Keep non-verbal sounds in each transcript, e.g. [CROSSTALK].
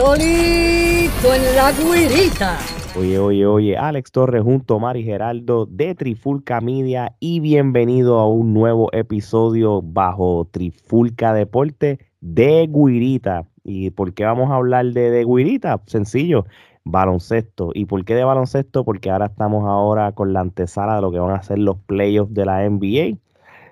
solito en la guirita. Oye, oye, oye, Alex Torres junto a Mari Geraldo de Trifulca Media y bienvenido a un nuevo episodio bajo Trifulca Deporte de Guirita. ¿Y por qué vamos a hablar de, de Guirita? Sencillo, baloncesto. ¿Y por qué de baloncesto? Porque ahora estamos ahora con la antesala de lo que van a ser los playoffs de la NBA.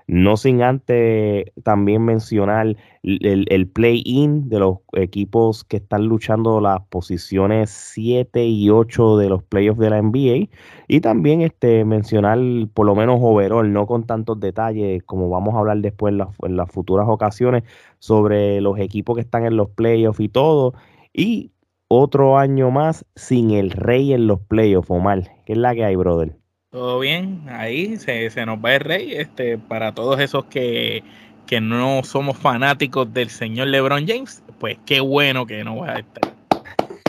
No sin antes también mencionar el, play-in de los equipos que están luchando las posiciones 7 y 8 de los playoffs de la NBA. Y también este, mencionar por lo menos overall, no con tantos detalles como vamos a hablar después en las, en las futuras ocasiones sobre los equipos que están en los playoffs y todo. Y otro año más sin el rey en los playoffs, Omar. ¿Qué es la que hay, brother? Todo bien, ahí se, se, nos va el rey. Este, para todos esos que, que no somos fanáticos del señor LeBron James, pues qué bueno que no va a estar.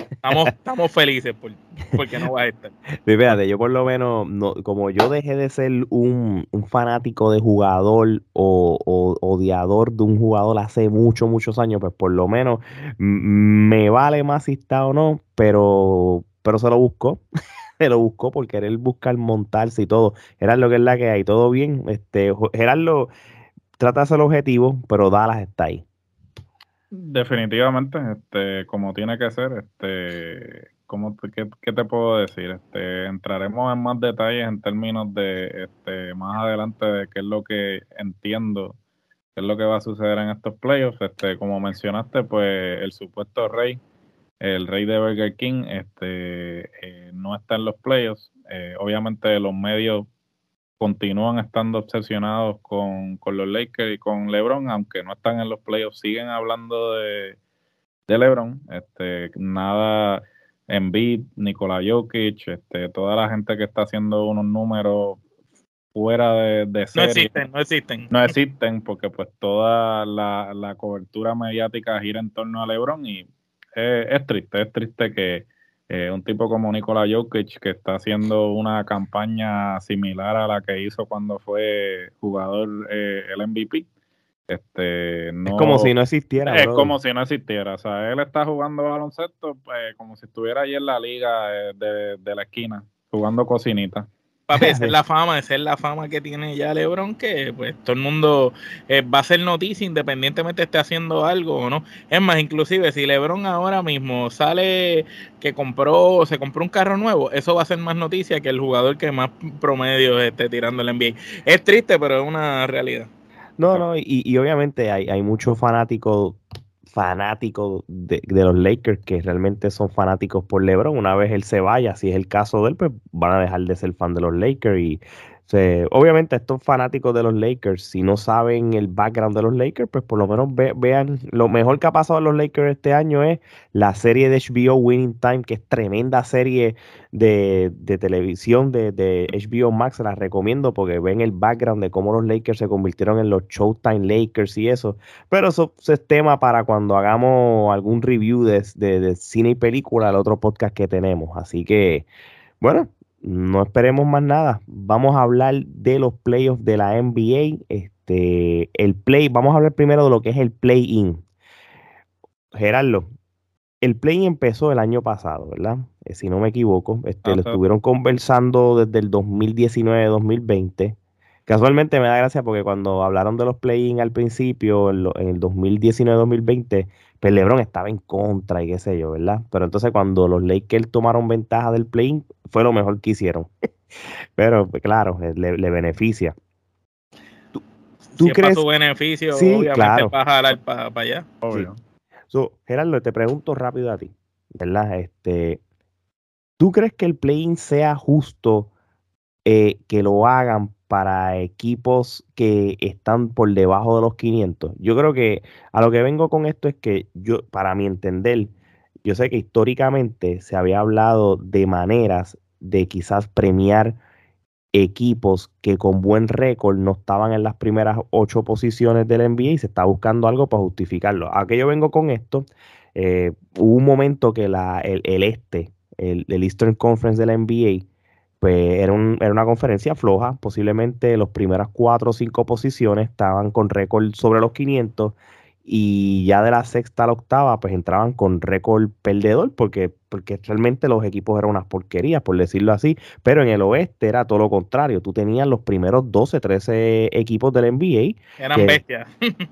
Estamos, [LAUGHS] estamos felices por, porque no va a estar. Fíjate, yo por lo menos, no, como yo dejé de ser un, un fanático de jugador o, o, odiador de un jugador hace muchos, muchos años, pues por lo menos me vale más si está o no, pero, pero se lo busco. [LAUGHS] se [LAUGHS] lo buscó por querer buscar montarse y todo. Gerardo, que es la que hay, todo bien. Este, Gerardo trata de ser objetivo, pero Dallas está ahí. Definitivamente, este, como tiene que ser, este, ¿cómo qué, qué, te puedo decir? Este, entraremos en más detalles en términos de, este, más adelante de qué es lo que entiendo, qué es lo que va a suceder en estos playoffs. Este, como mencionaste, pues el supuesto rey el rey de Burger King este, eh, no está en los playoffs. Eh, obviamente los medios continúan estando obsesionados con, los Lakers y con LeBron, aunque no están en los playoffs, siguen hablando de, de LeBron. Este, nada, Embiid, Nikola Jokic, este, toda la gente que está haciendo unos números fuera de, de serie. No existen, no existen. No existen porque pues toda la, la cobertura mediática gira en torno a LeBron y es, triste, es triste que eh, un tipo como Nikola Jokic, que está haciendo una campaña similar a la que hizo cuando fue jugador eh, el MVP, este, no, es como si no existiera. Es como si no existiera. O sea, él está jugando baloncesto pues, como si estuviera ahí en la liga eh, de, de la esquina, jugando cocinita. Papi, esa es [LAUGHS] la fama, esa es la fama que tiene ya LeBron, que pues todo el mundo eh, va a ser noticia independientemente esté haciendo algo o no. Es más, inclusive si LeBron ahora mismo sale que compró, se compró un carro nuevo, eso va a ser más noticia que el jugador que más promedio esté tirando el NBA. Es triste, pero es una realidad. No, no, y, y obviamente hay, hay muchos fanáticos fanáticos de, los Lakers que realmente son fanáticos por LeBron. Una vez él se vaya, si es el caso de él, pues van a dejar de ser fan de los Lakers y obviamente estos fanáticos de los Lakers, si no saben el background de los Lakers, pues por lo menos vean, lo mejor que ha pasado a los Lakers este año es la serie de HBO Winning Time, que es tremenda serie de, televisión de, de, HBO Max, la recomiendo porque ven el background de cómo los Lakers se convirtieron en los Showtime Lakers y eso. Pero eso, es tema para cuando hagamos algún review de, de cine y película, el otro podcast que tenemos. Así que, bueno, no esperemos más nada. Vamos a hablar de los playoffs de la NBA. Este, el play, vamos a hablar primero de lo que es el play-in. Gerardo, el play-in empezó el año pasado, ¿verdad? Eh, si no me equivoco. Este, lo estuvieron conversando desde el 2019-2020. Casualmente me da gracia porque cuando hablaron de los play-in al principio, en, en el 2019-2020, pues LeBron estaba en contra y qué sé yo, ¿verdad? Pero entonces cuando los Lakers tomaron ventaja del play fue lo mejor que hicieron. [LAUGHS] Pero pues, claro, eh, le, beneficia. ¿Tú, tú si crees? Es para su beneficio, sí, obviamente claro. a jalar para allá. Obvio. Gerardo, te pregunto rápido a ti, ¿verdad? Este, ¿Tú crees que el play-in sea justo eh, que lo hagan para equipos que están por debajo de los 500. Yo creo que a lo que vengo con esto es que yo, para mi entender, yo sé que históricamente se había hablado de maneras de quizás premiar equipos que con buen récord no estaban en las primeras ocho posiciones del NBA y se está buscando algo para justificarlo. ¿A yo vengo con esto? Eh, hubo un momento que la, el, este, el Eastern Conference de la NBA, pues era, era, una conferencia floja, posiblemente las primeras cuatro o cinco posiciones estaban con récord sobre los 500 y ya de la sexta a la octava, pues entraban con récord perdedor, porque, porque realmente los equipos eran unas porquerías, por decirlo así, pero en el oeste era todo lo contrario, tú tenías los primeros 12, 13 equipos del NBA. Eran bestias.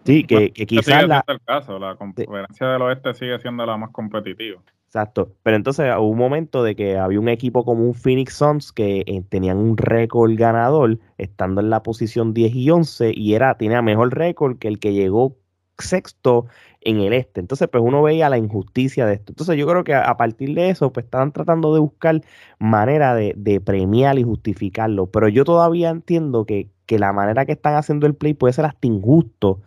Sí, que, [LAUGHS] que quizás la... El caso, la conferencia del oeste sigue siendo la más competitiva. Exacto, pero entonces hubo un momento de que había un equipo como un Phoenix Suns que eh, tenían un récord ganador estando en la posición 10 y 11 y era tenía mejor récord que el que llegó sexto en el este. Entonces, pues uno veía la injusticia de esto. Entonces, yo creo que a, partir de eso, pues estaban tratando de buscar manera de, premiar y justificarlo. Pero yo todavía entiendo que, la manera que están haciendo el play puede ser hasta injusto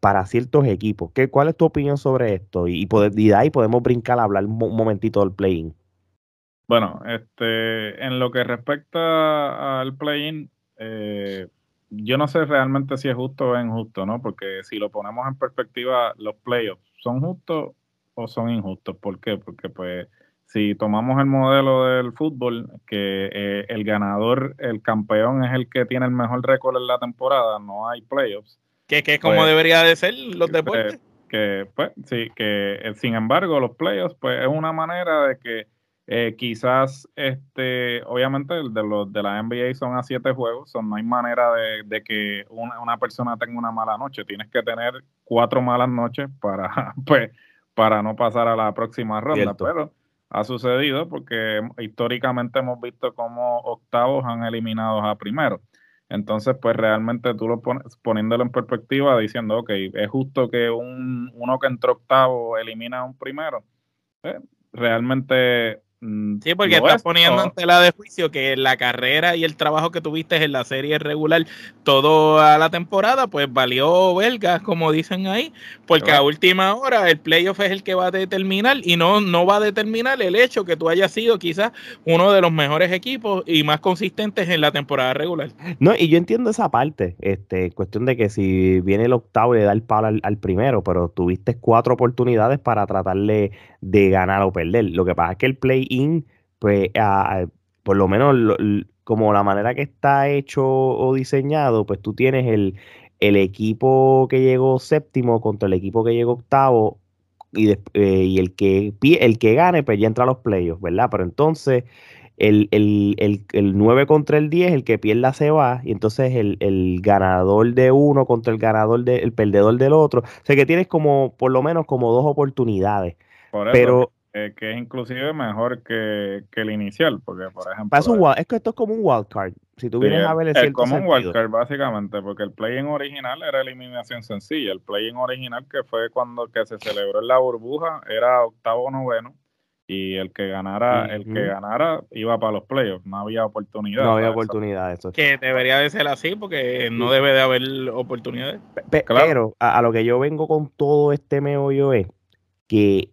para ciertos equipos. ¿Qué, ¿Cuál es tu opinión sobre esto? Y, y, de ahí podemos brincar a hablar un, momentito del play-in. Bueno, este, en lo que respecta al play-in, eh, yo no sé realmente si es justo o injusto, ¿no? Porque si lo ponemos en perspectiva, los playoffs, ¿son justos o son injustos? ¿Por qué? Porque pues si tomamos el modelo del fútbol, que eh, el ganador, el campeón es el que tiene el mejor récord en la temporada, no hay playoffs. Que, que es como pues, debería de ser los deportes. que, pues, sí, que eh, sin embargo los playoffs, pues es una manera de que eh, quizás, este, obviamente, de los de la NBA son a siete juegos, no hay manera de, que una, persona tenga una mala noche. Tienes que tener cuatro malas noches para, [LAUGHS] pues, para no pasar a la próxima ronda. Pero ha sucedido porque históricamente hemos visto cómo octavos han eliminado a primero. Entonces, pues realmente tú lo pones, poniéndolo en perspectiva, diciendo, ok, es justo que un, uno que entró octavo elimina a un primero. Eh, realmente sí, porque estás poniendo en tela de juicio que la carrera y el trabajo que tuviste en la serie regular toda la temporada, pues valió belgas, como dicen ahí, porque a última hora el playoff es el que va a determinar y no, no va a determinar el hecho que tú hayas sido quizás uno de los mejores equipos y más consistentes en la temporada regular. No, y yo entiendo esa parte, este, cuestión de que si viene el octavo y le da el palo al, al primero, pero tuviste cuatro oportunidades para tratarle de ganar o perder. Lo que pasa es que el play-in, pues, por lo menos como la manera que está hecho o diseñado, pues tú tienes el, el equipo que llegó séptimo contra el equipo que llegó octavo y, eh, y el, que, el que gane, pues ya entra a los playoffs, ¿verdad? Pero entonces el, el, el, el, 9 contra el 10, el que pierda se va, y entonces el, ganador de uno contra el ganador del perdedor del otro. O sea que tienes como, por lo menos, como dos oportunidades. Por eso, pero que es inclusive mejor que, el inicial, porque por ejemplo... Es, que esto es como un wildcard, si tú vienes a ver el Es como un wildcard básicamente, porque el play-in original era eliminación sencilla, el play-in original que fue cuando que se celebró en la burbuja era octavo o noveno, y el que ganara, el que ganara iba para los playoffs, no había oportunidad. No había oportunidad, eso. Que debería de ser así porque no debe de haber oportunidades. Pero a, a, lo que yo vengo con todo este meollo es que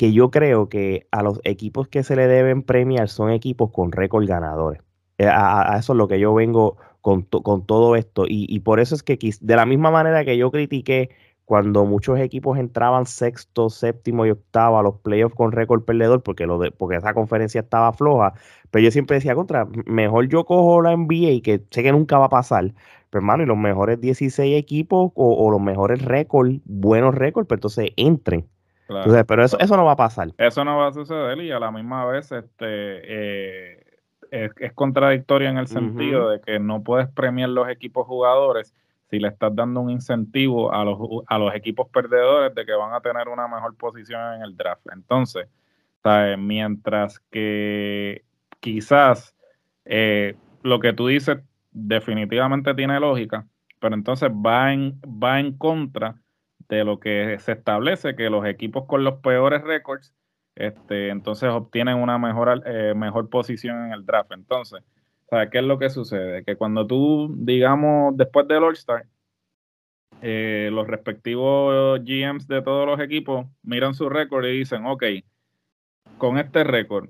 que yo creo que a los equipos que se le deben premiar son equipos con récord ganadores. Eh, a, eso es lo que yo vengo con, con todo esto. Y, por eso es que de la misma manera que yo critiqué cuando muchos equipos entraban sexto, séptimo y octavo a los playoffs con récord perdedor, porque, lo de, porque esa conferencia estaba floja, pero yo siempre decía, contra, mejor yo cojo la NBA, que sé que nunca va a pasar, pero hermano, y los mejores 16 equipos o, o los mejores récords, buenos récords, pues entonces entren pero eso, eso no va a pasar. Eso no va a suceder y a la misma vez este, eh, es, contradictorio en el sentido de que no puedes premiar los equipos jugadores si le estás dando un incentivo a los, a los equipos perdedores de que van a tener una mejor posición en el draft. Entonces, mientras que quizás eh, lo que tú dices definitivamente tiene lógica, pero entonces va en, va en contra de lo que se establece que los equipos con los peores récords este, entonces obtienen una mejor, eh, mejor posición en el draft. Entonces, ¿qué es lo que sucede? Que cuando tú, digamos, después del All-Star, eh, los respectivos GMs de todos los equipos miran su récord y dicen, ok, con este récord,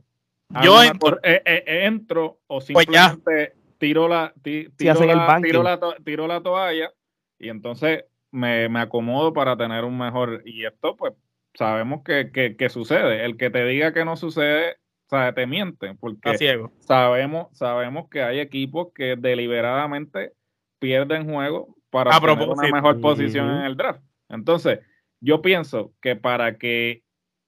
yo entro, eh, entro o pues simplemente tiro la, tiro, la, tiro la toalla y entonces me, me, acomodo para tener un mejor. Y esto, pues, sabemos que, que, sucede. El que te diga que no sucede, sabe, te miente, porque sabemos, sabemos que hay equipos que deliberadamente pierden juego para tener una mejor posición en el draft. Entonces, yo pienso que para que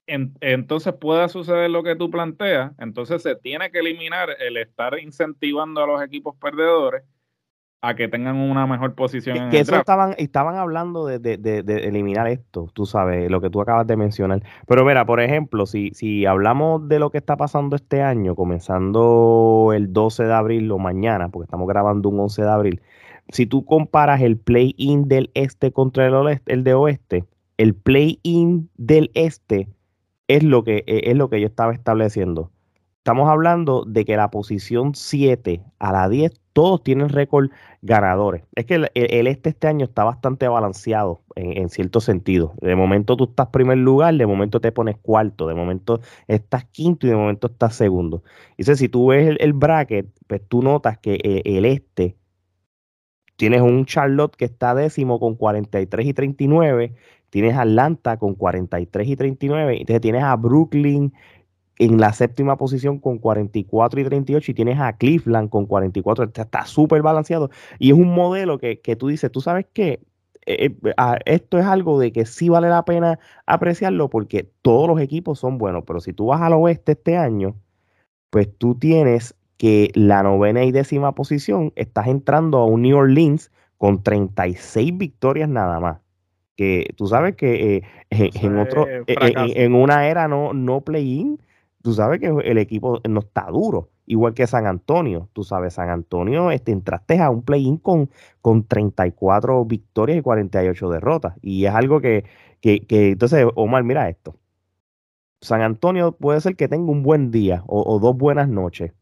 entonces pueda suceder lo que tú planteas, entonces se tiene que eliminar el estar incentivando a los equipos perdedores a que tengan una mejor posición. en que eso estaban, estaban hablando de, de, de, eliminar esto, tú sabes, lo que tú acabas de mencionar. Pero mira, por ejemplo, si, si hablamos de lo que está pasando este año, comenzando el 12 de abril o mañana, porque estamos grabando un 11 de abril, si tú comparas el play-in del este contra el, el de oeste, el play-in del este es lo que e, es lo que yo estaba estableciendo. Estamos hablando de que la posición 7 a la 10 todos tienen récord ganadores. Es que el, este este año está bastante balanceado en, cierto sentido. De momento tú estás primer lugar, de momento te pones cuarto, de momento estás quinto y de momento estás segundo. Dice, si tú ves el, bracket, pues tú notas que eh, el este tienes un Charlotte que está décimo con 43 y 39, tienes Atlanta con 43 y 39, entonces tienes a Brooklyn en la séptima posición con 44 y 38 y tienes a Cleveland con 44, está súper balanceado. Y es un modelo que, tú dices, tú sabes que eh, eh, esto es algo de que sí vale la pena apreciarlo porque todos los equipos son buenos, pero si tú vas al oeste este año, pues tú tienes que la novena y décima posición estás entrando a un New Orleans con 36 victorias nada más que tú sabes que eh, en, otro, eh, en, una era no, no play-in, tú sabes que el equipo no está duro, igual que San Antonio, tú sabes, San Antonio este, entraste a un play-in con, con 34 victorias y 48 derrotas, y es algo que, que, que entonces, Omar, mira esto, San Antonio puede ser que tenga un buen día o, dos buenas noches.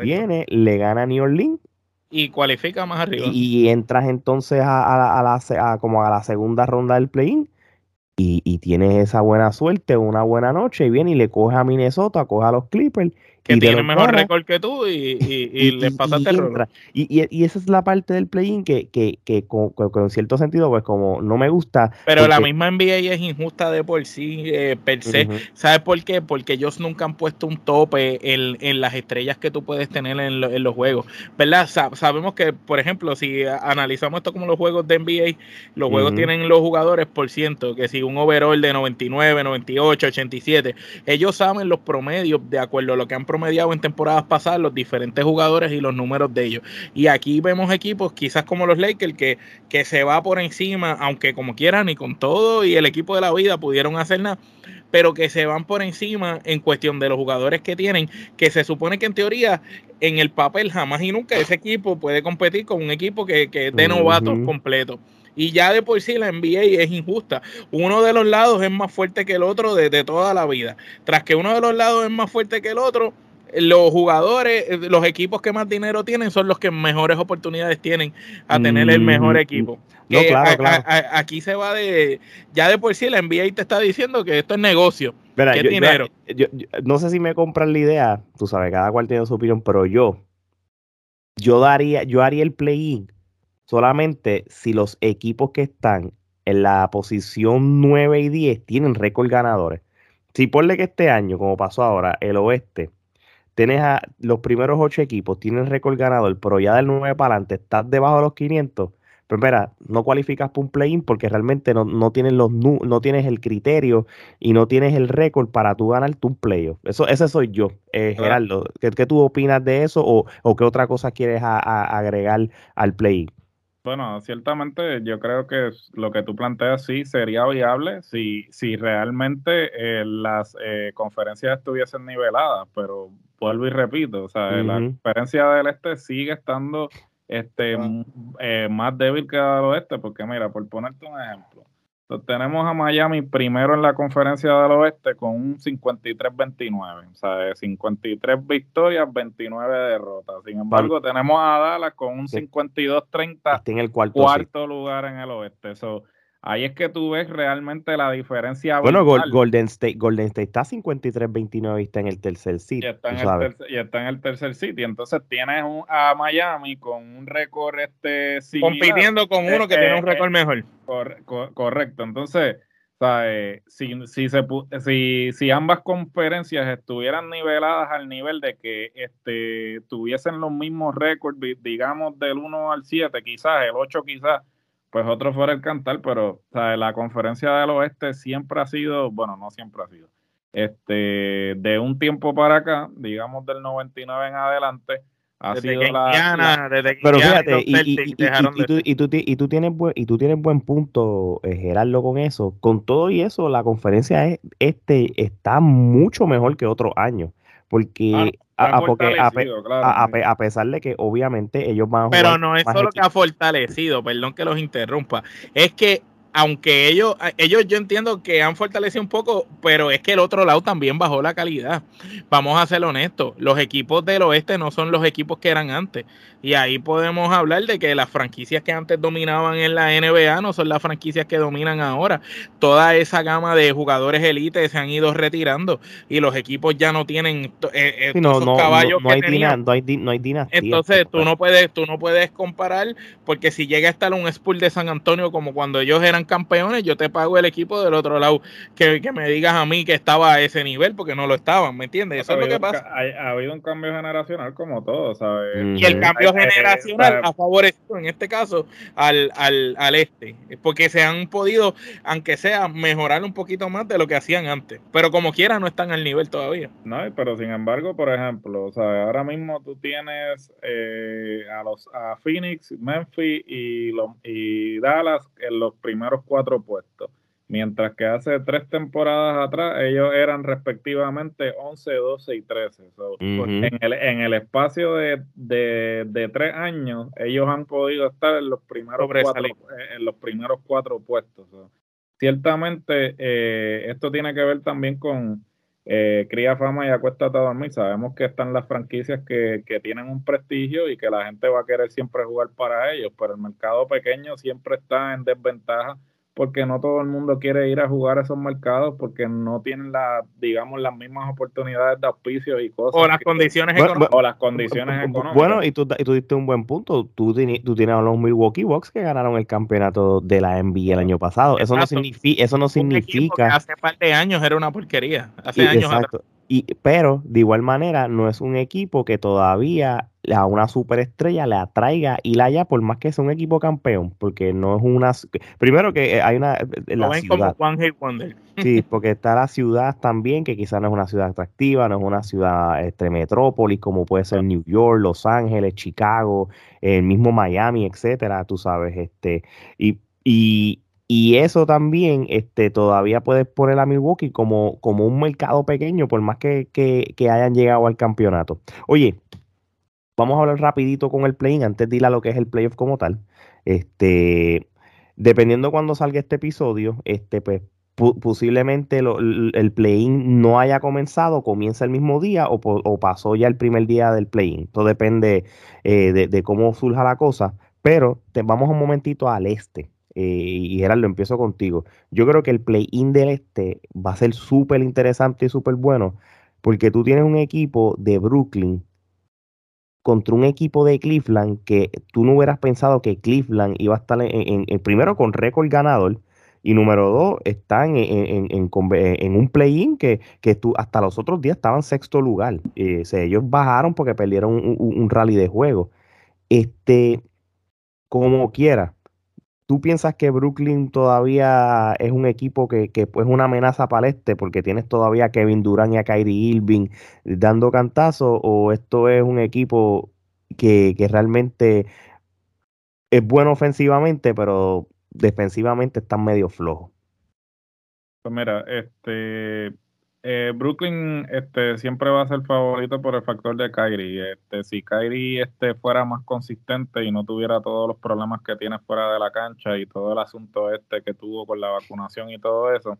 Viene, le gana a New Orleans. Y cualifica más arriba. Y, entras entonces a, la, como a la segunda ronda del play-in y, y, tienes esa buena suerte, una buena noche y viene y le coge a Minnesota, coge a los Clippers que tiene mejor récord que tú y, y, [LAUGHS] les pasaste el y, y, esa es la parte del play-in que, que, que, con, cierto sentido, pues como no me gusta. Pero la misma NBA es injusta de por sí, eh, per se. ¿Sabes por qué? Porque ellos nunca han puesto un tope en, en las estrellas que tú puedes tener en, en los juegos. ¿Verdad? sabemos que, por ejemplo, si analizamos esto como los juegos de NBA, los juegos tienen los jugadores por ciento, que si un overall de 99, 98, 87, ellos saben los promedios de acuerdo a lo que han promediado en temporadas pasadas los diferentes jugadores y los números de ellos. Y aquí vemos equipos, quizás como los Lakers, que, que se va por encima, aunque como quieran y con todo, y el equipo de la vida pudieron hacer nada pero que se van por encima en cuestión de los jugadores que tienen, que se supone que en teoría en el papel jamás y nunca ese equipo puede competir con un equipo que, que es de novatos completo. Y ya de por sí la NBA es injusta. Uno de los lados es más fuerte que el otro desde toda la vida. Tras que uno de los lados es más fuerte que el otro, los jugadores, los equipos que más dinero tienen son los que mejores oportunidades tienen a tener el mejor equipo. No, claro, claro. aquí se va de, ya de por sí la NBA te está diciendo que esto es negocio. ¿Qué dinero? no sé si me compran la idea, tú sabes, cada cual tiene su opinión, pero yo, yo daría, yo haría el play-in solamente si los equipos que están en la posición 9 y 10 tienen récord ganadores. Si ponle que este año, como pasó ahora, el oeste, tienes a los primeros 8 equipos, tienen récord ganador, pero ya del 9 para adelante estás debajo de los 500, pero espera, no cualificas para un play-in porque realmente no, tienes los no tienes el criterio y no tienes el récord para tú ganar un playoff. Eso, ese soy yo, eh, Gerardo. ¿Qué, tú opinas de eso o, o qué otra cosa quieres agregar al play-in? Bueno, ciertamente yo creo que lo que tú planteas sí sería viable si, si realmente eh, las eh, conferencias estuviesen niveladas, pero vuelvo y repito, o sea, la conferencia del este sigue estando este, eh, más débil que la del oeste, porque mira, por ponerte un ejemplo, tenemos a Miami primero en la conferencia del oeste con un 53-29, o sea, 53 victorias, 29 derrotas. Sin embargo, tenemos a Dallas con un 52-30, en el cuarto, cuarto lugar en el oeste. So, Ahí es que tú ves realmente la diferencia. Bueno, Golden State, Golden State está 53-29 y está en el tercer sitio. Y está, en el y está en el tercer sitio. Entonces tienes a Miami con un récord este Compitiendo con uno que tiene un eh, récord eh, mejor. correcto. Entonces, si, si, se, si, si ambas conferencias estuvieran niveladas al nivel de que este, tuviesen los mismos récords, digamos del 1 al 7, quizás, el 8 quizás pues otro fuera el cantar, pero la conferencia del oeste siempre ha sido, bueno, no siempre ha sido, este, de un tiempo para acá, digamos del 99 en adelante, ha sido la, pero fíjate y, tú, tienes buen, y tú tienes buen punto eh, Gerardo con eso. Con todo y eso la conferencia este está mucho mejor que otros años porque a, porque a, pesar de que obviamente ellos van a Pero no es solo que ha fortalecido, perdón que los interrumpa, es que aunque ellos, ellos yo entiendo que han fortalecido un poco, pero es que el otro lado también bajó la calidad. Vamos a ser honestos, los equipos del oeste no son los equipos que eran antes. Y ahí podemos hablar de que las franquicias que antes dominaban en la NBA no son las franquicias que dominan ahora. Toda esa gama de jugadores élite se han ido retirando y los equipos ya no tienen eh, eh no, caballos no, hay no, hay no hay dinastía. Entonces tú no puedes tú no puedes comparar porque si llega a estar un Spurs de San Antonio como cuando ellos eran campeones, yo te pago el equipo del otro lado que, me digas a mí que estaba a ese nivel porque no lo estaban, ¿me entiendes? Eso es lo que pasa. Ha, habido un cambio generacional como todo, ¿sabes? Y el cambio generacional ha favorecido en este caso al, al, al, este, porque se han podido, aunque sea, mejorar un poquito más de lo que hacían antes, pero como quiera no están al nivel todavía. No, pero sin embargo, por ejemplo, o sea, ahora mismo tú tienes eh, a los a Phoenix, Memphis y, los, y Dallas en los primeros cuatro puestos mientras que hace tres temporadas atrás ellos eran respectivamente 11, 12 y 13. en, el, en, el, espacio de, de, tres años, ellos han podido estar en los primeros, cuatro, eh, en los primeros cuatro puestos. ciertamente, eh, esto tiene que ver también con eh, Cría Fama y Acuéstate a dormir. Sabemos que están las franquicias que, que tienen un prestigio y que la gente va a querer siempre jugar para ellos, pero el mercado pequeño siempre está en desventaja porque no todo el mundo quiere ir a jugar a esos mercados porque no tienen la, digamos, las mismas oportunidades de auspicio y cosas. O las condiciones económicas. o las condiciones económicas. Bueno, y tú, y tú diste un buen punto. Tú, tú tienes a los Milwaukee Bucks que ganaron el campeonato de la NBA el año pasado. Eso no significa, eso no significa. hace par de años era una porquería. Hace años. Exacto. Y, pero de igual manera no es un equipo que todavía a una superestrella le atraiga y la haya por más que sea un equipo campeón, porque no es una... Primero que eh, hay una... Eh, la ciudad. Sí, porque está la ciudad también, que quizás no es una ciudad atractiva, no es una ciudad este, metrópolis, como puede ser New York, Los Ángeles, Chicago, el mismo Miami, etcétera, tú sabes, este, y, y, y eso también este, todavía puedes poner a Milwaukee como, como un mercado pequeño, por más que, hayan llegado al campeonato. Oye, vamos a hablar rapidito con el play-in, antes de lo que es el playoff como tal. Este, dependiendo cuando salga este episodio, este, pues posiblemente el play-in no haya comenzado, comienza el mismo día o, pasó ya el primer día del play-in. Todo depende eh, de, cómo surja la cosa. Pero te, vamos un momentito al este. Eh, y Gerardo, empiezo contigo. Yo creo que el play-in del este va a ser súper interesante y súper bueno, porque tú tienes un equipo de Brooklyn contra un equipo de Cleveland que tú no hubieras pensado que Cleveland iba a estar en, primero con récord ganador y número dos están en, en un play-in que, que tú, hasta los otros días estaban sexto lugar. Eh, ellos bajaron porque perdieron un, un, rally de juego. Este, como quiera, ¿Tú piensas que Brooklyn todavía es un equipo que, que pues, es una amenaza para el este porque tienes todavía a Kevin Durant y a Kyrie Irving dando cantazo o esto es un equipo que, que realmente es bueno ofensivamente pero defensivamente están medio flojos? Pues mira, este eh, Brooklyn este, siempre va a ser favorito por el factor de Kyrie. Este, si Kyrie este, fuera más consistente y no tuviera todos los problemas que tiene fuera de la cancha y todo el asunto este que tuvo con la vacunación y todo eso,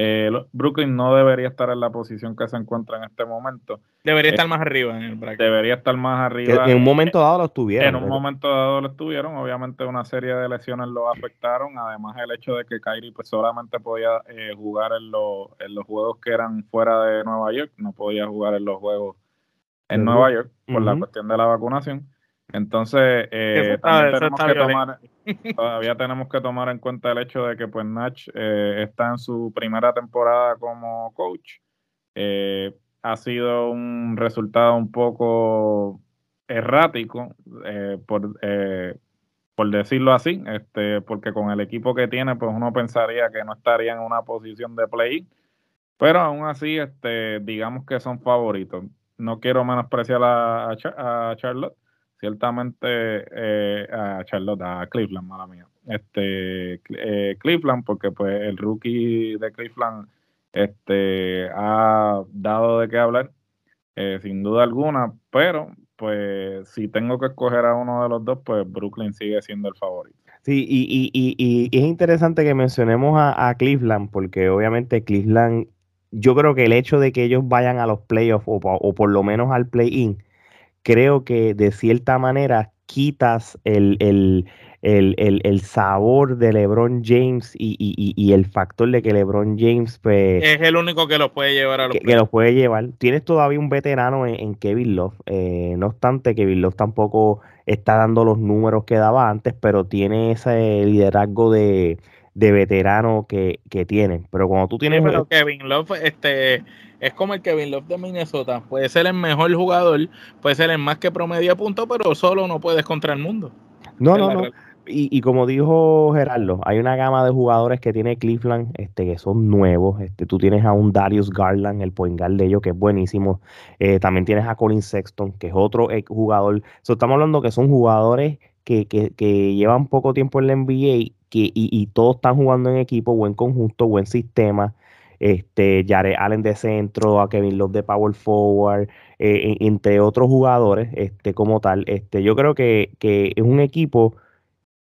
eh, Brooklyn no debería estar en la posición que se encuentra en este momento. Debería estar más arriba en el bracket. Debería estar más arriba. en un momento dado lo estuvieron. En un momento dado lo estuvieron. Obviamente una serie de lesiones lo afectaron. Además el hecho de que Kyrie pues solamente podía eh, jugar en, los juegos que eran fuera de Nueva York. No podía jugar en los juegos en Nueva York por la cuestión de la vacunación. Entonces, eh, tenemos que tomar, todavía tenemos que tomar en cuenta el hecho de que pues Nach eh, está en su primera temporada como coach. Eh, ha sido un resultado un poco errático por por decirlo así, este, porque con el equipo que tiene, pues uno pensaría que no estaría en una posición de play, pero aún así, este, digamos que son favoritos. No quiero menospreciar a, a, Charlotte, ciertamente eh, a Charlotte, a Cleveland, mala mía. Este, eh, Cleveland, porque pues el rookie de Cleveland este, ha dado de qué hablar, eh, sin duda alguna, pero pues si tengo que escoger a uno de los dos, pues Brooklyn sigue siendo el favorito. Sí, y, y, y, y es interesante que mencionemos a, Cleveland, porque obviamente Cleveland, yo creo que el hecho de que ellos vayan a los playoffs o, o por lo menos al play-in, creo que de cierta manera quitas el, el, el, el, sabor de LeBron James y, y, y, el factor de que LeBron James pues, es el único que los puede llevar a los que, que los puede llevar. Tienes todavía un veterano en, Kevin Love. Eh, no obstante, Kevin Love tampoco está dando los números que daba antes, pero tiene ese liderazgo de, de veterano que, que tiene. Pero cuando tú tienes... pero Kevin Love este, es como el Kevin Love de Minnesota. Puede ser el mejor jugador, puede ser el más que promedia puntos, pero solo no puedes contra el mundo. No, no, no y, como dijo Gerardo, hay una gama de jugadores que tiene Cleveland este, que son nuevos. Este, tú tienes a un Darius Garland, el point guard de ellos, que es buenísimo. Eh, también tienes a Colin Sexton, que es otro jugador. estamos hablando que son jugadores que, que, que, llevan poco tiempo en la NBA que, y, todos están jugando en equipo, buen conjunto, buen sistema. Este, Jared Allen de centro, a Kevin Love de power forward, eh, entre otros jugadores este, como tal. Este, yo creo que, que es un equipo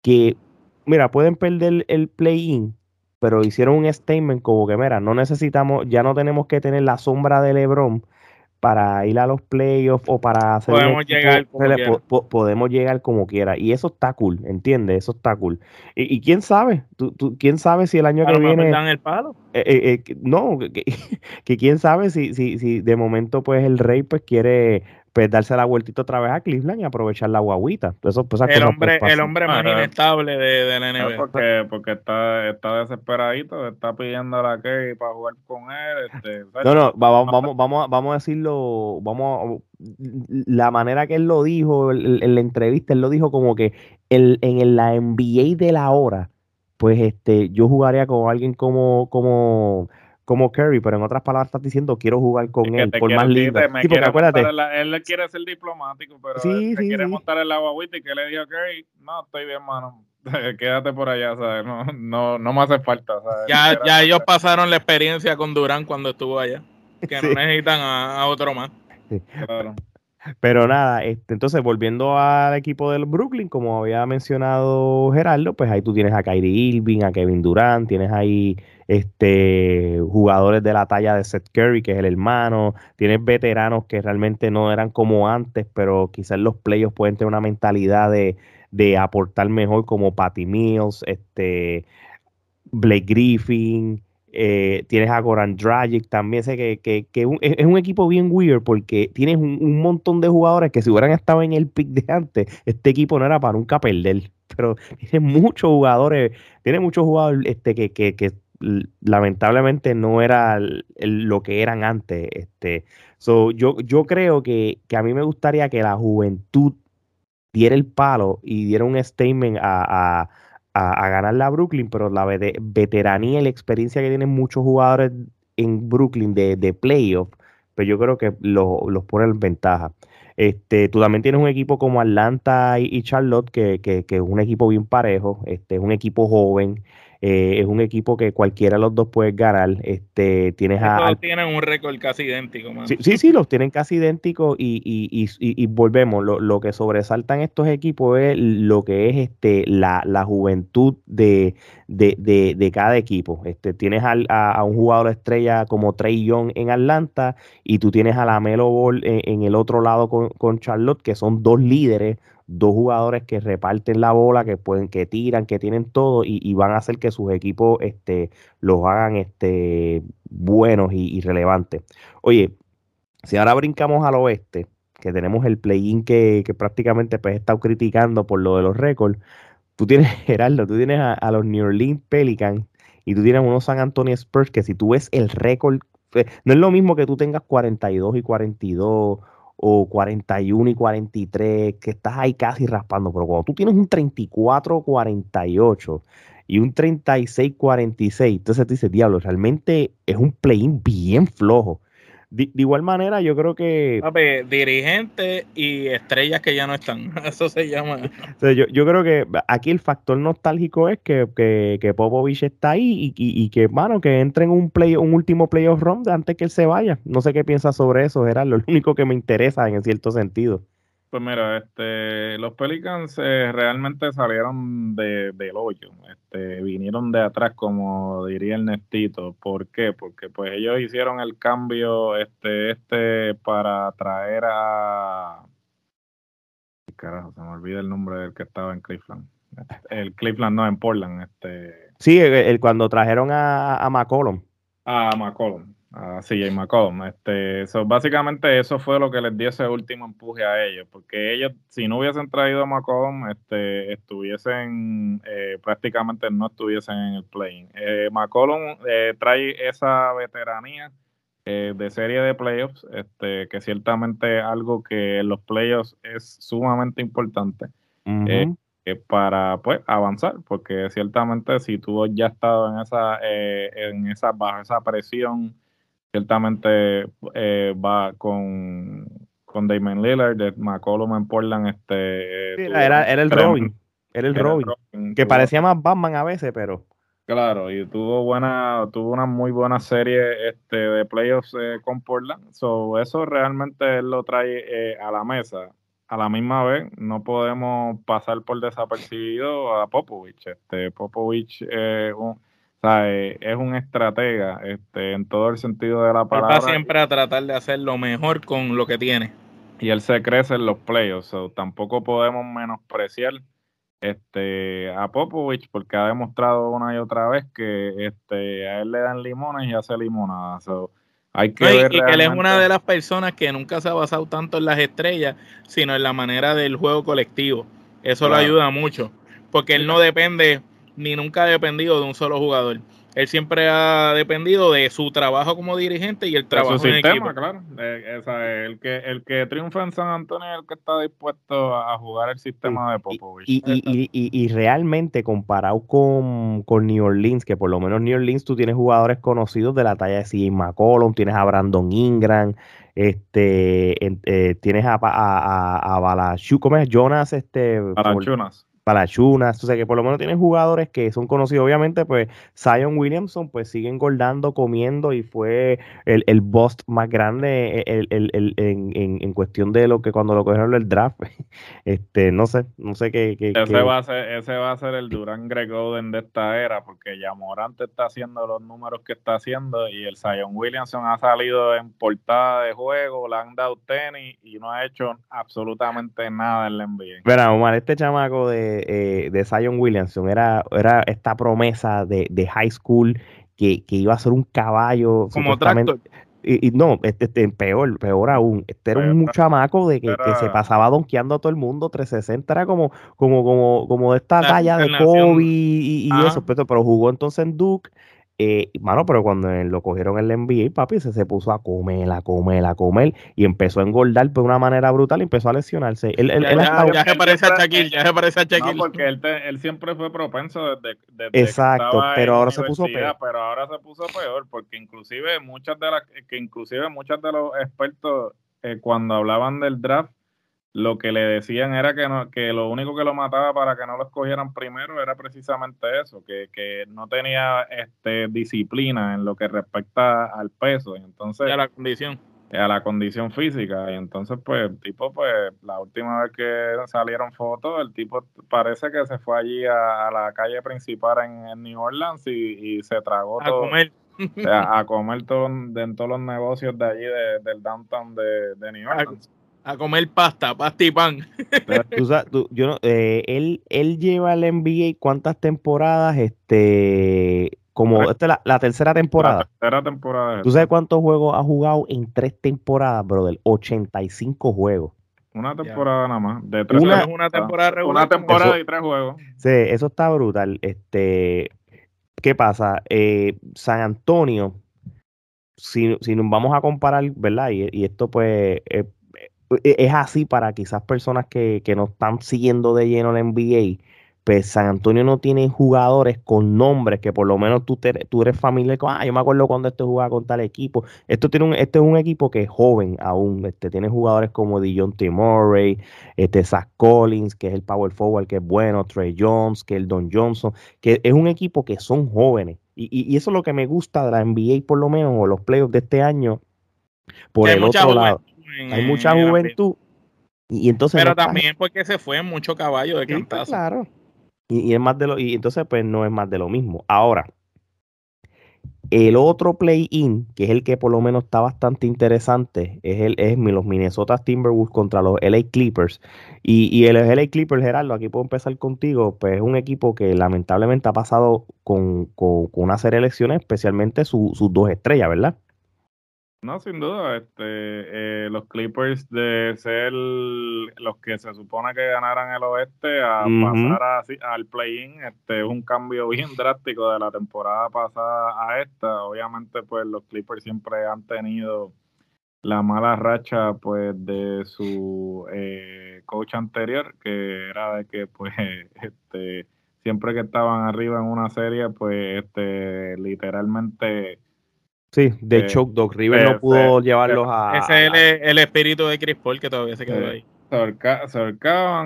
que, mira, pueden perder el play-in, pero hicieron un statement como que, mira, no necesitamos, ya no tenemos que tener la sombra de LeBron para ir a los playoffs o para hacer podemos llegar como podemos llegar como quiera. Y eso está cool ¿entiendes? eso está cool. Y, quién sabe ¿Tú, quién sabe si el año que viene dan el palo. eh, eh, eh, no que, [LAUGHS] que, quién sabe si, si, si de momento pues el rey pues quiere pues darse la vueltita otra vez a Cleveland y aprovechar la guaguita. Eso, pues, el, hombre, el hombre más inestable de, la NBA. Porque, porque está, está desesperadito, está pidiendo a la que para jugar con él. Este, no, no, vamos, vamos, vamos, vamos a decirlo, vamos la manera que él lo dijo en, la entrevista, él lo dijo como que el, en la NBA de la hora, pues este, yo jugaría con alguien como, como como Curry, pero en otras palabras estás diciendo quiero jugar con él, por más lindo. Sí, porque acuérdate. él quiere ser diplomático, pero sí, él, quiere montar el agua y que le dijo a Curry, no, estoy bien, mano. [LAUGHS] Quédate por allá, ¿sabes? No, no, no me hace falta, ¿sabes? Ya, ya ellos pasaron la experiencia con Durán cuando estuvo allá, que no necesitan a, otro más. Claro. Pero nada, este, entonces volviendo al equipo del Brooklyn, como había mencionado Gerardo, pues ahí tú tienes a Kyrie Irving, a Kevin Durant, tienes ahí este, jugadores de la talla de Seth Curry, que es el hermano, tienes veteranos que realmente no eran como antes, pero quizás los playoffs pueden tener una mentalidad de, aportar mejor, como Patty Mills, este, Blake Griffin, eh, tienes a Goran Dragic también, sé que, que, es un equipo bien weird porque tienes un, montón de jugadores que si hubieran estado en el pick de antes, este equipo no era para nunca perder, [LAUGHS] pero tiene muchos jugadores, tiene muchos jugadores este, que, que, que lamentablemente no era lo que eran antes. Este, so, yo, yo creo que, a mí me gustaría que la juventud diera el palo y diera un statement a, a, a, ganar la Brooklyn, pero la veteranía y la experiencia que tienen muchos jugadores en Brooklyn de, de playoff, pues yo creo que los pone en ventaja. Este, tú también tienes un equipo como Atlanta y, Charlotte, que, que, que, es un equipo bien parejo, este, es un equipo joven, eh, es un equipo que cualquiera de los dos puede ganar. Este, tienes a, tienen un récord casi idéntico. Sí, sí, los tienen casi idénticos y, y, y, y volvemos. Lo, lo, que sobresaltan estos equipos es lo que es este la, la juventud de, de, de, de, cada equipo. Este, tienes a, a, un jugador estrella como Trey Young en Atlanta y tú tienes a la Melo Ball en, en el otro lado con, con Charlotte, que son dos líderes dos jugadores que reparten la bola, que pueden, que tiran, que tienen todo y, van a hacer que sus equipos este, los hagan este, buenos y, relevantes. Oye, si ahora brincamos al oeste, que tenemos el play-in que, prácticamente pues, he estado criticando por lo de los récords, tú tienes, [LAUGHS] Gerardo, tú tienes a, a los New Orleans Pelicans y tú tienes unos San Antonio Spurs que si tú ves el récord, no es lo mismo que tú tengas 42 y 42 o 41 y 43, que estás ahí casi raspando, pero cuando tú tienes un 34-48 y un 36-46, entonces tú dices, diablo, realmente es un play-in bien flojo. De, igual manera, yo creo que. dirigentes y estrellas que ya no están. [LAUGHS] Eso se llama. yo, yo, creo que aquí el factor nostálgico es que, que, que Popovich está ahí y, y, que, mano, que entre en un, play, un último playoff round antes que él se vaya. No sé qué piensas sobre eso, Gerardo. [LAUGHS] Lo único que me interesa en cierto sentido. Pues mira, este, los Pelicans eh, realmente salieron de, del hoyo, este, vinieron de atrás, como diría el Nestito. ¿Por qué? Porque pues ellos hicieron el cambio, este, este, para traer a, carajo, se me olvida el nombre del que estaba en Cleveland. El Cleveland no, en Portland, este. Sí, el, cuando trajeron a, a McCollum. A McCollum, a CJ McCollum. Este, básicamente eso fue lo que les dio ese último empuje a ellos, porque ellos, si no hubiesen traído a McCollum, este, estuviesen, eh, prácticamente no estuviesen en el play. Eh, McCollum eh, trae esa veteranía eh, de serie de playoffs, este, que ciertamente algo que en los playoffs es sumamente importante. para pues avanzar porque ciertamente si tú ya has estado en esa en esa bajo esa presión ciertamente eh, va con, con Damon Lillard, de McCollum en Portland. Este, era, el Robin. Era el Robin. que parecía más Batman a veces, pero. Claro, y tuvo buena, tuvo una muy buena serie este, de playoffs eh, con Portland. So, eso realmente él lo trae eh, a la mesa. A la misma vez, no podemos pasar por desapercibido a Popovich. Este, Popovich un, eh, es un estratega este, en todo el sentido de la palabra. va siempre a tratar de hacer lo mejor con lo que tiene. Y él se crece en los playoffs. tampoco podemos menospreciar este, a Popovich porque ha demostrado una y otra vez que este, a él le dan limones y hace limonada. hay que ver y él es una de las personas que nunca se ha basado tanto en las estrellas, sino en la manera del juego colectivo. Eso le ayuda mucho, porque él no depende ni nunca ha dependido de un solo jugador. Él siempre ha dependido de su trabajo como dirigente y el trabajo en sistema, claro. el, que, el que triunfa en San Antonio es el que está dispuesto a jugar el sistema de Popovich. Y, y, y, realmente comparado con, con, New Orleans, que por lo menos New Orleans tú tienes jugadores conocidos de la talla de CJ McCollum, tienes a Brandon Ingram, este, eh, tienes a, a, a, Balashu, ¿cómo es? Jonas, este, Palachunas, o sea que por lo menos tienen jugadores que son conocidos, obviamente, pues Zion Williamson pues sigue engordando, comiendo y fue el, el boss más grande el, el, en, en, cuestión de lo que cuando lo cogieron el draft, [LAUGHS] este, no sé, no sé qué. ese, Va a ser, ese va a ser el Durán Greg Oden de esta era, porque ya Morante está haciendo los números que está haciendo y el Zion Williamson ha salido en portada de juego, le han dado tenis y no ha hecho absolutamente nada en la NBA. Verá, Omar, este chamaco de eh, de Zion Williamson era, era esta promesa de, high school que, iba a ser un caballo. Como tractor. Y, no, este, este, peor, peor aún. Este era un chamaco de que, se pasaba donkeando a todo el mundo, 360 era como, como, como, como de esta talla de Kobe y, eso, pero, pero, jugó entonces en Duke eh, mano, pero cuando lo cogieron en el NBA, papi, se, se puso a comer, a comer, a comer y empezó a engordar de una manera brutal y empezó a lesionarse. Él, ya, se parece a Shaquille, ya se parece a Shaquille. No, porque él, él, siempre fue propenso desde, desde Exacto, pero ahora se puso peor. Pero ahora se puso peor porque inclusive muchas de las, que inclusive muchos de los expertos eh, cuando hablaban del draft lo que le decían era que, no, que lo único que lo mataba para que no lo escogieran primero era precisamente eso, que, que no tenía este, disciplina en lo que respecta al peso. Y entonces, a la condición. A la condición física. Y entonces, pues, el tipo, pues, la última vez que salieron fotos, el tipo parece que se fue allí a, la calle principal en, New Orleans y, se tragó a Comer. a, comer todo, en todos los negocios de allí, del downtown de, de New [LAUGHS] Orleans a comer pasta, pasta y pan. yo no, eh, él, él lleva el NBA cuántas temporadas, este, como esta es la, tercera temporada. La tercera temporada. ¿Tú sabes cuántos juegos ha jugado en tres temporadas, brother? 85 juegos. Una temporada nada más. De tres una, una temporada regular. Una temporada y tres juegos. Sí, eso está brutal. Este, ¿qué pasa? Eh, San Antonio, si, si nos vamos a comparar, ¿verdad? Y, y esto pues es así para quizás personas que, que no están siguiendo de lleno la NBA pues San Antonio no tiene jugadores con nombres que por lo menos tú, tú eres familiar con, ah, yo me acuerdo cuando este jugaba con tal equipo. Esto tiene un, este es un equipo que es joven aún, este, tiene jugadores como Dijon T. Murray, este, Zach Collins, que es el power forward, que es bueno, Trey Jones, que es el Don Johnson, que es un equipo que son jóvenes. Y, y, eso es lo que me gusta de la NBA por lo menos, o los playoffs de este año, por el otro lado. Hay mucha juventud. Y, entonces Pero también porque se fue mucho caballo de pues, cantazo. claro. Y, es más de lo, y entonces pues no es más de lo mismo. Ahora, el otro play-in, que es el que por lo menos está bastante interesante, es, el, es los Minnesota Timberwolves contra los LA Clippers. Y, y el LA Clippers, Gerardo, aquí puedo empezar contigo, pues es un equipo que lamentablemente ha pasado con, con, una serie de elecciones, especialmente sus dos estrellas, ¿verdad? No, sin duda, este, eh, los Clippers de ser los que se supone que ganaran el oeste a pasar al play-in, este, es un cambio bien drástico de la temporada pasada a esta. Obviamente, pues los Clippers siempre han tenido la mala racha, pues, de su eh, coach anterior, que era de que, pues, [LAUGHS] este, siempre que estaban arriba en una serie, pues, este, literalmente Sí, de hecho, Doc River no pudo llevarlos a. Ese es el, espíritu de Chris Paul que todavía se quedó ahí. Se,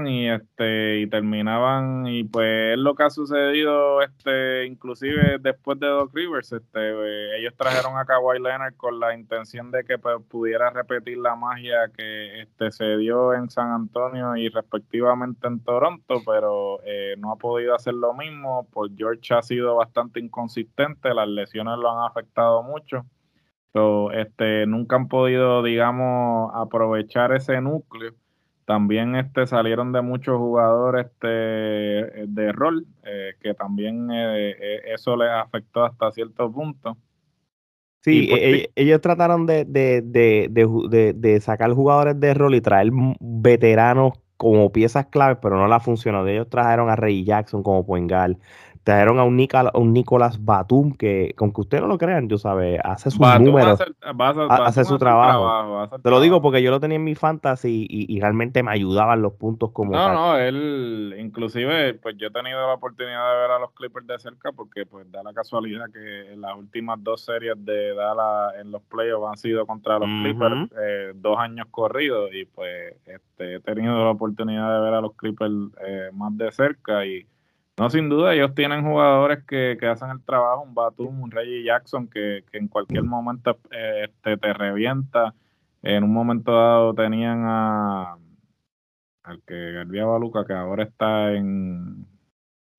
y este y terminaban y pues es lo que ha sucedido este inclusive después de Doc Rivers este eh, ellos trajeron a Kawhi Leonard con la intención de que pues, pudiera repetir la magia que este se dio en San Antonio y respectivamente en Toronto pero eh, no ha podido hacer lo mismo. Pues George ha sido bastante inconsistente las lesiones lo han afectado mucho. Este nunca han podido digamos aprovechar ese núcleo también este, salieron de muchos jugadores este, de rol, eh, que también eh, eh, eso les afectó hasta cierto punto. Sí, pues ellos trataron de, de, de, de, sacar jugadores de rol y traer veteranos como piezas claves, pero no la funcionó. Ellos trajeron a Ray Jackson como Poingal, trajeron a un, un Nicolás Batum que, con que ustedes no lo crean, yo sabe, hace sus números, hace su trabajo. Te lo digo porque yo lo tenía en mi fantasy y, realmente me ayudaban los puntos como No, no, él, inclusive, pues yo he tenido la oportunidad de ver a los Clippers de cerca porque pues da la casualidad que las últimas dos series de Dallas en los playoffs han sido contra los Clippers eh, dos años corridos y pues este, he tenido la oportunidad de ver a los Clippers eh, más de cerca y no, sin duda, ellos tienen jugadores que, hacen el trabajo, un Batum, un Reggie Jackson, que, en cualquier momento eh, este, te revienta. En un momento dado tenían a al que García Baluca, que ahora está en,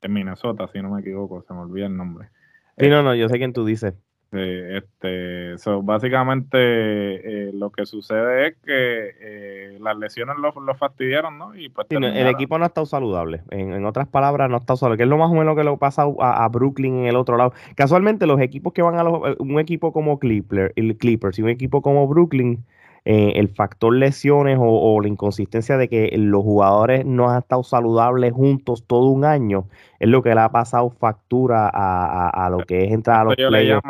en Minnesota, si no me equivoco, se me olvida el nombre. Sí, no, no, yo sé quién tú dices este, básicamente eh, lo que sucede es que eh, las lesiones lo, fastidiaron, ¿no? Y pues el equipo no ha estado saludable. En, otras palabras, no ha estado saludable. Que es lo más o menos que lo pasa a, Brooklyn en el otro lado. Casualmente, los equipos que van a los, un equipo como Clipper, el Clippers y un equipo como Brooklyn eh, el factor lesiones o, la inconsistencia de que los jugadores no han estado saludables juntos todo un año es lo que le ha pasado factura a, lo que es entrar a los eso yo,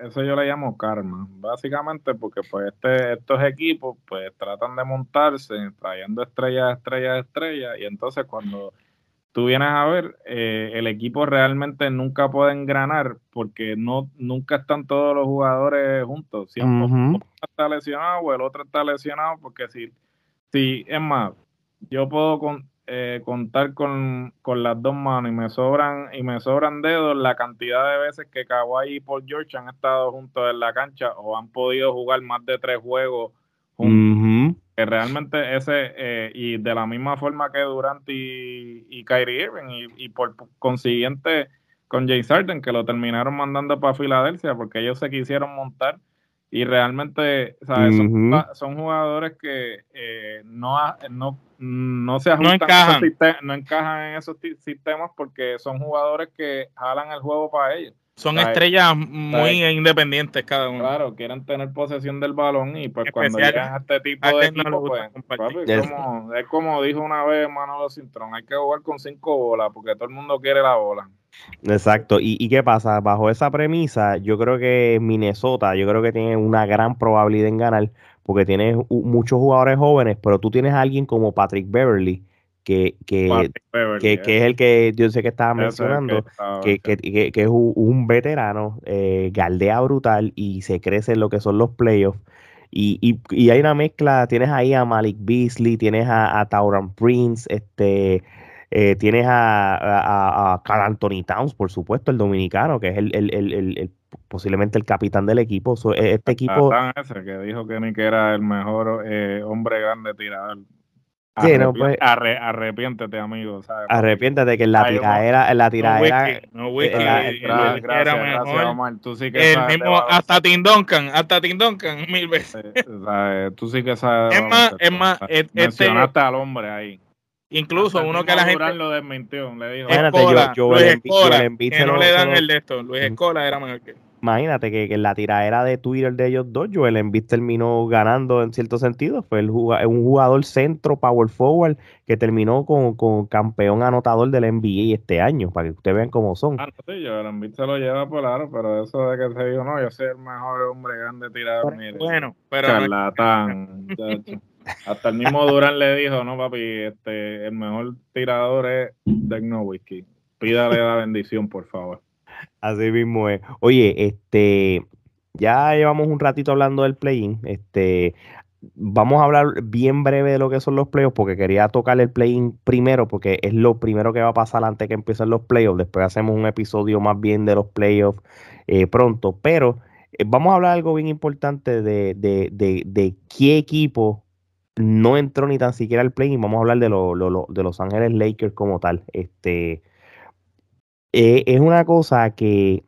eso yo le llamo karma, básicamente porque pues este, estos equipos pues tratan de montarse trayendo estrellas, estrellas, estrellas y entonces cuando tú vienes a ver, eh, el equipo realmente nunca puede engranar porque no nunca están todos los jugadores juntos. Siempre uno está lesionado o el otro está lesionado porque si, si es más, yo puedo eh, contar con, las dos manos y me sobran y me sobran dedos la cantidad de veces que Kawhi y Paul George han estado juntos en la cancha o han podido jugar más de tres juegos juntos realmente ese, eh, y de la misma forma que Durant y, y Kyrie Irving, y, por consiguiente con James Harden, que lo terminaron mandando para Filadelfia porque ellos se quisieron montar y realmente son, jugadores que eh, no, no, no se ajustan, no encajan. en esos sistemas porque son jugadores que jalan el juego para ellos. Son estrellas muy independientes cada uno. Claro, quieren tener posesión del balón y pues cuando llegan a este tipo a de no equipo, gusta pues, compartir. papi, Es- como, es como dijo una vez Manolo Cintrón, hay que jugar con cinco bolas porque todo el mundo quiere la bola. Exacto. ¿Y, y qué pasa? Bajo esa premisa, yo creo que Minnesota, yo creo que tiene una gran probabilidad en ganar, porque tienes u- muchos jugadores jóvenes, pero tú tienes a alguien como Patrick Beverly, que, que, Beverly, que, que es el que yo sé que estaba mencionando, que, que, es un, veterano, eh, galdea brutal y se crece en lo que son los playoffs. Y, y, y hay una mezcla, tienes ahí a Malik Beasley, tienes a, a Tauran Prince, este, eh, tienes a, a, a- Carl Anthony Towns, por supuesto, el dominicano, que es el, el- el- posiblemente el capitán del equipo. So, e- este equipo, ese que dijo que ni que era el mejor eh, hombre grande tirador. Sí, no, pues- arre- arrepiéntete, amigo. ¿sabes? arrepiéntete que en la tiradera, en la No tiradera, whisky, no gracias, era mejor. El mismo, hasta Tim Duncan, hasta Tim Duncan, [LAUGHS] mil veces. ¿sabes? Tú sí que sabes. Es más, baloncesto, es más, este- Mencionaste al hombre ahí. Incluso Hasta uno que la gente. Lo desmintió. Le dijo. Escola, yo- Luis Joel Embiid- Escola, que no le dan el de esto. Luis Ujú. Escola era mejor que. Imagínate que, que en la tiradera de Twitter de ellos dos, Joel Embiid terminó ganando en cierto sentido. Fue el juga- un jugador centro, power forward, que terminó con, con campeón anotador del NBA este año, para que ustedes vean cómo son. Ah, no, sí, yo el Embiid se lo lleva por aro, pero eso de que se dijo, no, yo soy el mejor hombre grande tirador. Mire, Bueno, pero charlatán. Hasta el mismo Durán le dijo, no, papi, este, el mejor tirador es Dirk Nowitzki. Pídale la bendición, por favor. Así mismo es. Oye, este, ya llevamos un ratito hablando del play-in. Este, vamos a hablar bien breve de lo que son los playoffs, porque quería tocar el play-in primero, porque es lo primero que va a pasar antes que empiecen los playoffs. Después hacemos un episodio más bien de los playoffs eh, pronto. Pero eh, vamos a hablar algo bien importante de, de, de, de qué equipo no entró ni tan siquiera al play-in. Vamos a hablar de, lo- de Los Ángeles Lakers como tal. Este eh, es una cosa que,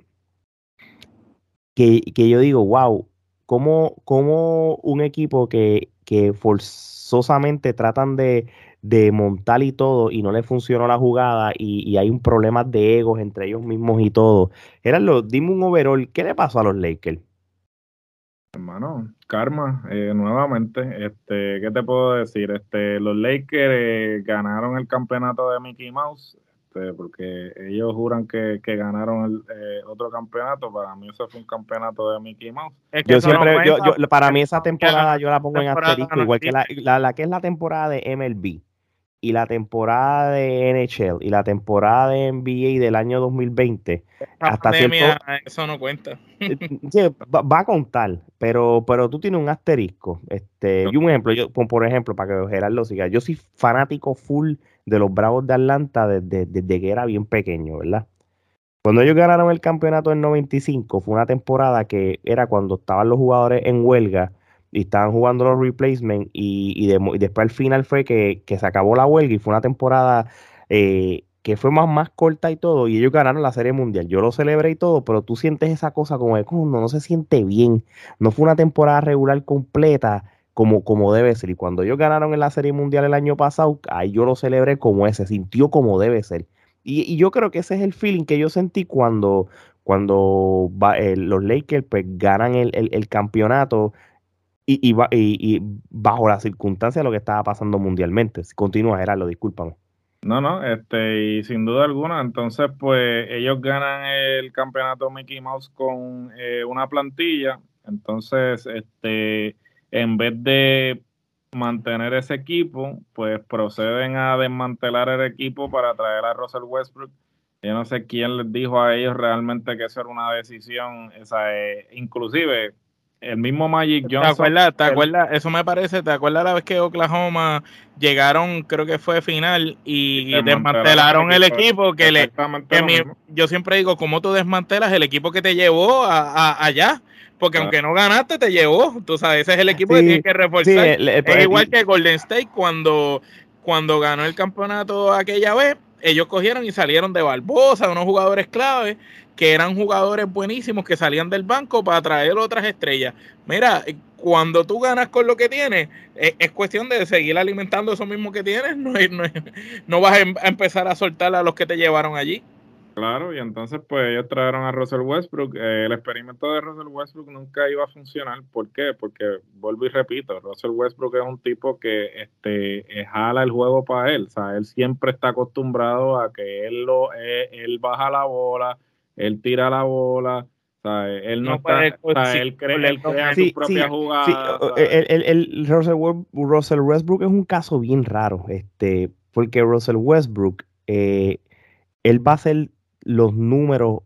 que, yo digo, wow, ¿cómo, cómo un equipo que, que forzosamente tratan de, de montar y todo y no le funcionó la jugada y, y hay un problema de egos entre ellos mismos y todo? Gerardo, dime un overall, ¿qué le pasó a los Lakers? Hermano, karma, eh, nuevamente, este, ¿qué te puedo decir? Este, los Lakers eh, ganaron el campeonato de Mickey Mouse, este, porque ellos juran que, que ganaron el eh, otro campeonato, para mí eso fue un campeonato de Mickey Mouse. es que Yo no siempre, yo, yo- para mí esa temporada yo la pongo en asterisco, igual que la, la, la que es la temporada de MLB y la temporada de NHL y la temporada de NBA del año 2020. la hasta pandemia, eso no cuenta. Eh, [LAUGHS] sí, va, va a contar, pero, pero tú tienes un asterisco. Este, y un ejemplo, yo, por ejemplo, para que Gerardo siga, yo soy fanático full de los Bravos de Atlanta desde, desde que era bien pequeño, ¿verdad? Cuando ellos ganaron el campeonato en 95, fue una temporada que era cuando estaban los jugadores en huelga y estaban jugando los replacements y, y, de- y después al final fue que, que se acabó la huelga y fue una temporada eh, que fue más, más corta y todo y ellos ganaron la serie mundial. Yo lo celebré y todo, pero tú sientes esa cosa como de "Coño, no se siente bien. No fue una temporada regular completa como, como debe ser. Y cuando ellos ganaron en la serie mundial el año pasado, ahí yo lo celebré como ese, sintió como debe ser. Y, yo creo que ese es el feeling que yo sentí cuando, cuando eh, los Lakers pues, ganan el- el campeonato y, y, ba- y- y bajo las circunstancias de lo que estaba pasando mundialmente. Continúa, Gerardo, discúlpame. No, no, este, y sin duda alguna, entonces, pues ellos ganan el campeonato Mickey Mouse con eh, una plantilla, entonces, este, en vez de mantener ese equipo, pues proceden a desmantelar el equipo para traer a Russell Westbrook. Yo no sé quién les dijo a ellos realmente que eso era una decisión, esa, eh, inclusive el mismo Magic ¿Te Johnson. acuerdas? ¿Te acuerdas? Eso me parece, ¿te acuerdas la vez que Oklahoma llegaron, creo que fue final, y desmantelaron el equipo que le... Que mi- yo siempre digo, ¿cómo tú desmantelas el equipo que te llevó a, a- allá? Porque Claro. aunque no ganaste, te llevó. Tú sabes, ese es el equipo que Sí, tienes que Sí, reforzar. el- el- es igual que Golden State cuando, cuando ganó el campeonato aquella vez, ellos cogieron y salieron de Barbosa, unos jugadores clave, que eran jugadores buenísimos que salían del banco para traer otras estrellas. Mira, cuando tú ganas con lo que tienes, es, es cuestión de seguir alimentando eso mismo que tienes, [LAUGHS] no, no, no vas a em- a empezar a soltar a los que te llevaron allí. Claro, y entonces pues ellos trajeron a Russell Westbrook. Eh, el experimento de Russell Westbrook nunca iba a funcionar. ¿Por qué? Porque, vuelvo y repito, Russell Westbrook es un tipo que este, eh, jala el juego para él. O sea, él siempre está acostumbrado a que él, lo, eh, él baja la bola, él tira la bola. O sea, él no, está, él, crea su propia jugada. El, Russell, Westbrook es un caso bien raro, este, porque Russell Westbrook, él va a ser los números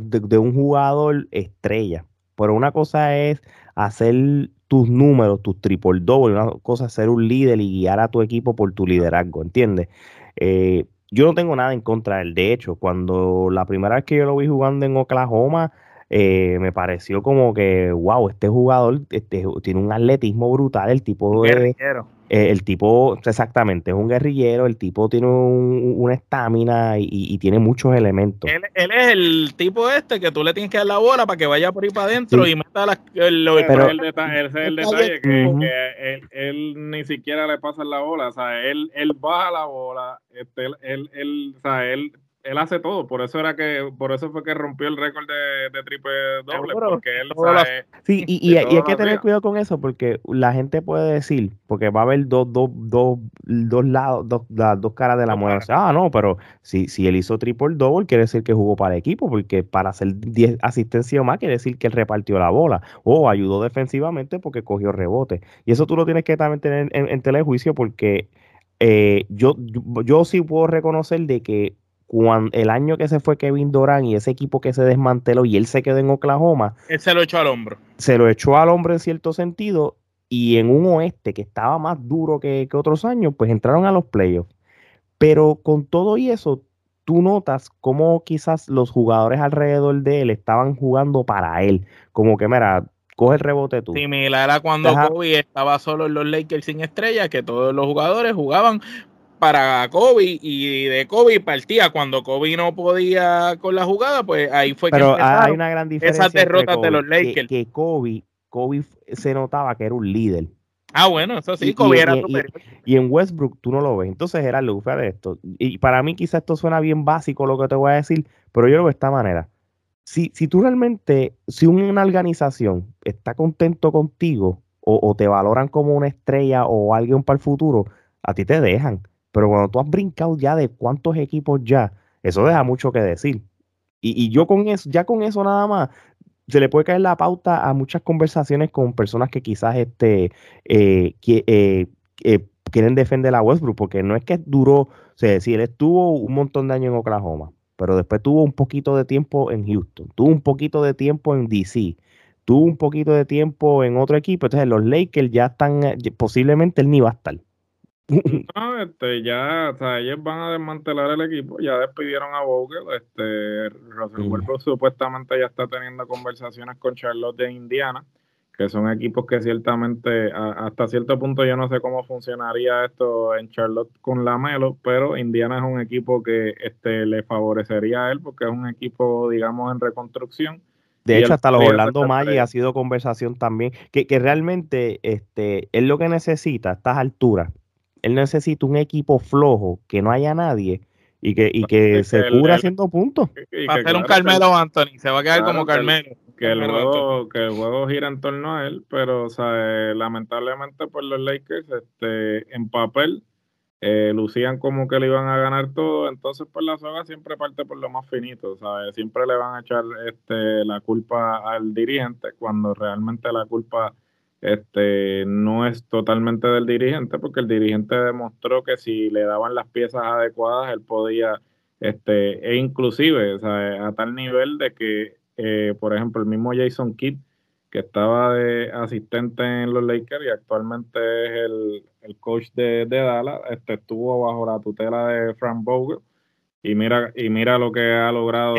de, un jugador estrella. Pero una cosa es hacer tus números, tus triple double, una cosa es ser un líder y guiar a tu equipo por tu liderazgo, ¿entiendes? Eh, yo no tengo nada en contra de él. De hecho, cuando la primera vez que yo lo vi jugando en Oklahoma, eh, me pareció como que, wow, este jugador este, tiene un atletismo brutal, el tipo de... Eh, el tipo, exactamente, es un guerrillero, el tipo tiene una estamina y, tiene muchos elementos. Él, es el tipo este que tú le tienes que dar la bola para que vaya por ahí para adentro y meta las... Lo, pero, el detalle, ese es el detalle, que, él, ni siquiera le pasa la bola, o sea, él, él baja la bola, este, él, él, o sea, él él hace todo, por eso era que, por eso fue que rompió el récord de, triple doble, porque él sabe, Sí, y, hay que tener cuidado con eso, porque la gente puede decir, porque va a haber dos, dos, dos, dos lados, dos, las dos caras de la moneda. Ah, no, pero si, si él hizo triple doble, quiere decir que jugó para el equipo, porque para hacer 10 asistencias más, quiere decir que él repartió la bola, o ayudó defensivamente porque cogió rebote. Y eso tú lo tienes que también tener en, en telejuicio, porque eh, yo, yo sí puedo reconocer de que cuando, el año que se fue Kevin Durant y ese equipo que se desmanteló y él se quedó en Oklahoma. Él se lo echó al hombro. Se lo echó al hombro en cierto sentido y en un oeste que estaba más duro que, otros años, pues entraron a los playoffs. Pero con todo y eso, tú notas cómo quizás los jugadores alrededor de él estaban jugando para él. Como que, mira, coge el rebote tú. Similar a cuando Kobe estaba solo en los Lakers sin estrellas, que todos los jugadores jugaban para Kobe y de Kobe partía cuando Kobe no podía con la jugada, pues ahí fue Pero que hay una gran diferencia esas derrotas de los Lakers. Que, Kobe, Kobe se notaba que era un líder. Ah, bueno, eso sí, Kobe era y, en Westbrook tú no lo ves. Entonces era el de esto. Y para mí quizás esto suena bien básico lo que te voy a decir, pero yo lo veo de esta manera. Si, si tú realmente, si una organización está contento contigo o, o te valoran como una estrella o alguien para el futuro, a ti te dejan. Pero cuando tú has brincado ya de cuántos equipos ya, eso deja mucho que decir. Y, yo con eso, ya con eso nada más, se le puede caer la pauta a muchas conversaciones con personas que quizás este, eh, eh, eh, quieren defender a Westbrook, porque no es que duró, o sea, si él estuvo un montón de años en Oklahoma, pero después tuvo un poquito de tiempo en Houston, tuvo un poquito de tiempo en DC, tuvo un poquito de tiempo en otro equipo, entonces los Lakers ya están, posiblemente él ni va a estar. [LAUGHS] No, este, ya, o sea, ellos van a desmantelar el equipo, ya despidieron a Vogel, este, Russell Westbrook supuestamente ya está teniendo conversaciones con Charlotte de Indiana, que son equipos que ciertamente, hasta cierto punto yo no sé cómo funcionaría esto en Charlotte con la Melo, pero Indiana es un equipo que este, le favorecería a él porque es un equipo, digamos, en reconstrucción. De hecho, hasta los Orlando Magic ha sido conversación también, que, que realmente este, es lo que necesita a estas alturas él necesita un equipo flojo, que no haya nadie y que, y que se cubra haciendo puntos. Va a ser un Carmelo Anthony, se va a quedar como Carmelo. Que el, juego, que el juego gira en torno a él, pero o sea, eh, lamentablemente por los Lakers, este, en papel, eh, lucían como que le iban a ganar todo, entonces pues la soga siempre parte por lo más finito, ¿sabes? Siempre le van a echar este, la culpa al dirigente cuando realmente la culpa este, no es totalmente del dirigente, porque el dirigente demostró que si le daban las piezas adecuadas, él podía, este, e inclusive, a tal nivel de que, eh, por ejemplo, el mismo Jason Kidd, que estaba de asistente en los Lakers y actualmente es el, coach de, Dallas, este, estuvo bajo la tutela de Frank Vogel. Y mira, y mira lo que ha logrado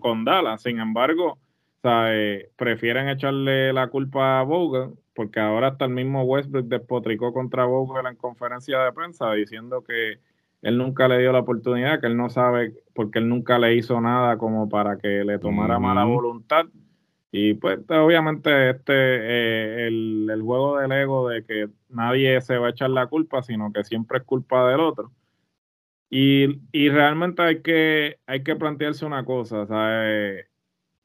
con Dallas. Sin embargo, eh, prefieren echarle la culpa a Vogel, porque ahora hasta el mismo Westbrook despotricó contra Vogel en conferencia de prensa diciendo que él nunca le dio la oportunidad, que él no sabe, porque él nunca le hizo nada como para que le tomara mala voluntad. Y pues obviamente este eh, el, el, juego del ego de que nadie se va a echar la culpa, sino que siempre es culpa del otro. Y, y realmente hay que, hay que plantearse una cosa, ¿sabes?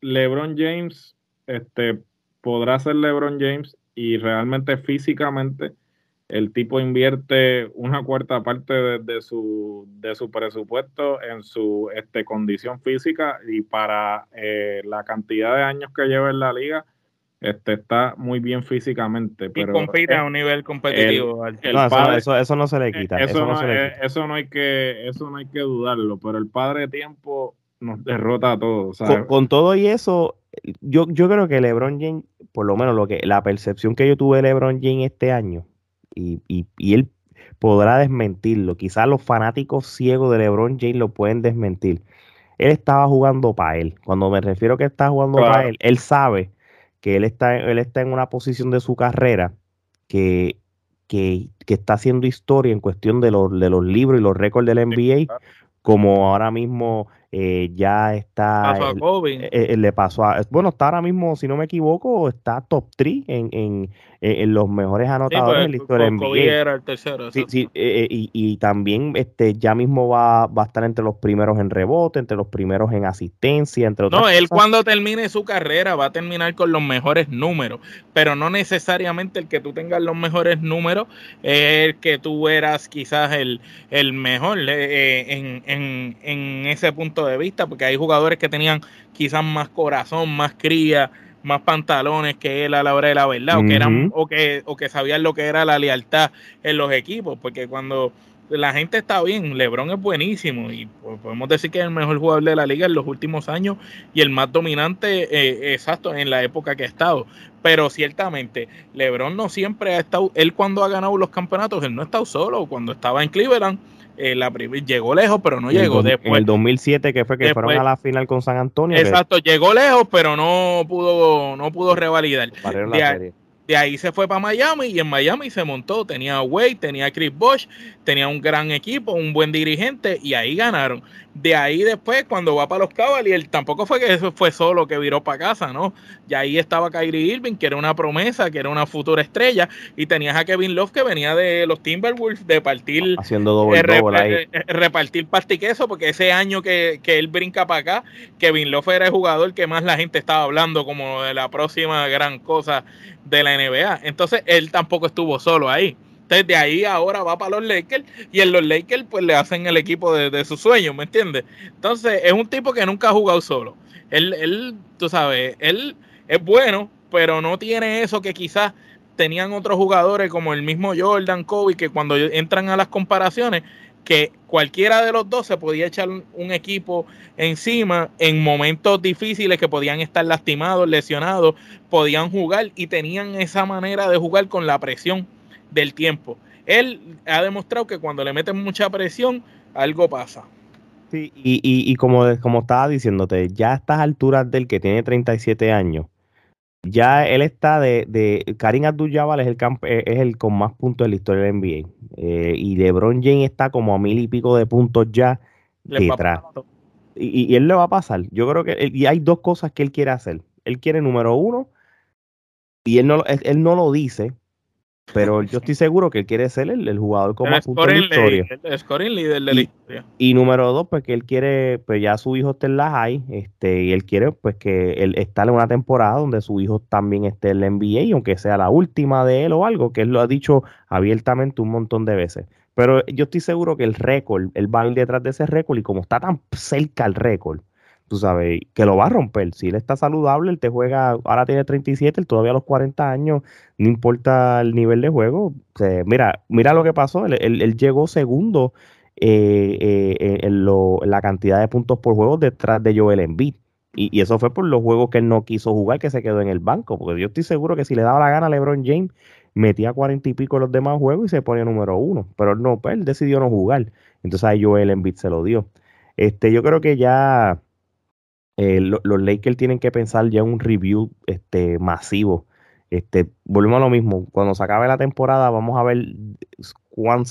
LeBron James este, podrá ser LeBron James y realmente físicamente el tipo invierte una cuarta parte de, su, de su presupuesto en su este, condición física y para eh, la cantidad de años que lleva en la liga, este, está muy bien físicamente. Pero y compite a un nivel competitivo. eso, no se le quita. Eso, no, eso, no hay que, eso no hay que dudarlo, pero el padre de tiempo nos derrota a todos. Con, todo y eso, yo, yo creo que LeBron James, por lo menos lo que la percepción que yo tuve de LeBron James este año, y, y, él podrá desmentirlo. Quizás los fanáticos ciegos de LeBron James lo pueden desmentir. Él estaba jugando para él. Cuando me refiero a que está jugando para él, él sabe que él está, él está en una posición de su carrera que, que, que está haciendo historia en cuestión de, los, de los libros y los récords del NBA, como ahora mismo eh, ya está. Pasó a Kobe. Eh, eh, le pasó a. Bueno, está ahora mismo, si no me equivoco, está top 3 en, en, en los mejores anotadores pues, en la historia el tercero. Sí, sí y, y, también este ya mismo va, va a estar entre los primeros en rebote, entre los primeros en asistencia, entre otras No, él cuando termine su carrera va a terminar con los mejores números, pero no necesariamente el que tú tengas los mejores números es el que tú eras quizás el, el mejor en, en, en ese punto de vista, porque hay jugadores que tenían quizás más corazón, más cría, más pantalones que él a la hora de la verdad, o que eran, o que, o que sabían lo que era la lealtad en los equipos, porque cuando la gente está bien, Lebron es buenísimo y pues, podemos decir que es el mejor jugador de la liga en los últimos años y el más dominante, eh, exacto, en la época que ha estado. Pero ciertamente, Lebron no siempre ha estado, él cuando ha ganado los campeonatos, él no ha estado solo, cuando estaba en Cleveland eh, la llegó lejos, pero no llegó. después, en el 2007, que fue que fueron a la final con San Antonio. Exacto, llegó lejos, pero no pudo, no pudo revalidar. De ahí se fue para Miami y en Miami se montó. Tenía a Wade, tenía a Chris Bosh, tenía un gran equipo, un buen dirigente y ahí ganaron. De ahí después, cuando va para los Cavaliers, tampoco fue que eso fue solo que viró para casa, ¿no? Y ahí estaba Kyrie Irving, que era una promesa, que era una futura estrella, y tenías a Kevin Love, que venía de los Timberwolves, de partir. Haciendo doble, eh, ahí. Eh, repartir pastiqueso, porque ese año que, que él brinca para acá, Kevin Love era el jugador que más la gente estaba hablando como de la próxima gran cosa de la NBA. Entonces, él tampoco estuvo solo ahí. Entonces de ahí ahora va para los Lakers y en los Lakers pues le hacen el equipo de, de sus sueños, ¿me entiendes? Entonces es un tipo que nunca ha jugado solo. Él, él, tú sabes, él es bueno, pero no tiene eso que quizás tenían otros jugadores como el mismo Jordan, Kobe, que cuando entran a las comparaciones, que cualquiera de los dos se podía echar un equipo encima en momentos difíciles que podían estar lastimados, lesionados, podían jugar y tenían esa manera de jugar con la presión del tiempo. Él ha demostrado que cuando le meten mucha presión, algo pasa. Sí, y, y, y como, como estaba diciéndote, ya a estas alturas del que tiene 37 años, ya él está de, de Karim Abdul-Jabbar es el eh, es el con más puntos de la historia del NBA eh, y LeBron James está como a mil y pico de puntos ya detrás. y, y, él le va a pasar. Yo creo que y hay dos cosas que él quiere hacer. Él quiere número uno y él no él no lo dice pero yo estoy seguro que él quiere ser el, jugador con más puntos de la historia. El scoring líder de la historia. Y número dos, pues que él quiere, pues ya su hijo esté en la high, este, y él quiere pues que él esté en una temporada donde su hijo también esté en la NBA, aunque sea la última de él o algo, que él lo ha dicho abiertamente un montón de veces. Pero yo estoy seguro que el récord, él va a ir detrás de ese récord, y como está tan cerca el récord, tú sabes, que lo va a romper. Si él está saludable, él te juega, ahora tiene 37, él todavía a los 40 años, no importa el nivel de juego. mira, mira lo que pasó, él, llegó segundo eh, eh, en, la cantidad de puntos por juego detrás de Joel Embiid. Y, eso fue por los juegos que él no quiso jugar, que se quedó en el banco. Porque yo estoy seguro que si le daba la gana a LeBron James, metía 40 y pico los demás juegos y se ponía número uno. Pero él no, pues, él decidió no jugar. Entonces ahí Joel Embiid se lo dio. Este, yo creo que ya eh, los Lakers tienen que pensar ya en un review este, masivo. Este, volvemos a lo mismo. Cuando se acabe la temporada, vamos a ver cuán,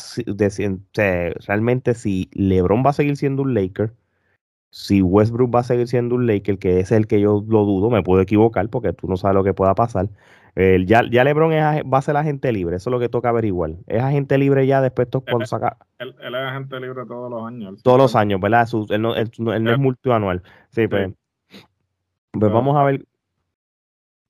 realmente si LeBron va a seguir siendo un Laker, si Westbrook va a seguir siendo un Laker, que es el que yo lo dudo, me puedo equivocar porque tú no sabes lo que pueda pasar. Ya, ya LeBron va a ser agente libre, eso es lo que toca averiguar. ¿Es agente libre ya después cuando saca? Él, es agente libre todos los años. Todos los años, ¿verdad? él, no, es multianual. Sí, pues. Pues vamos a ver.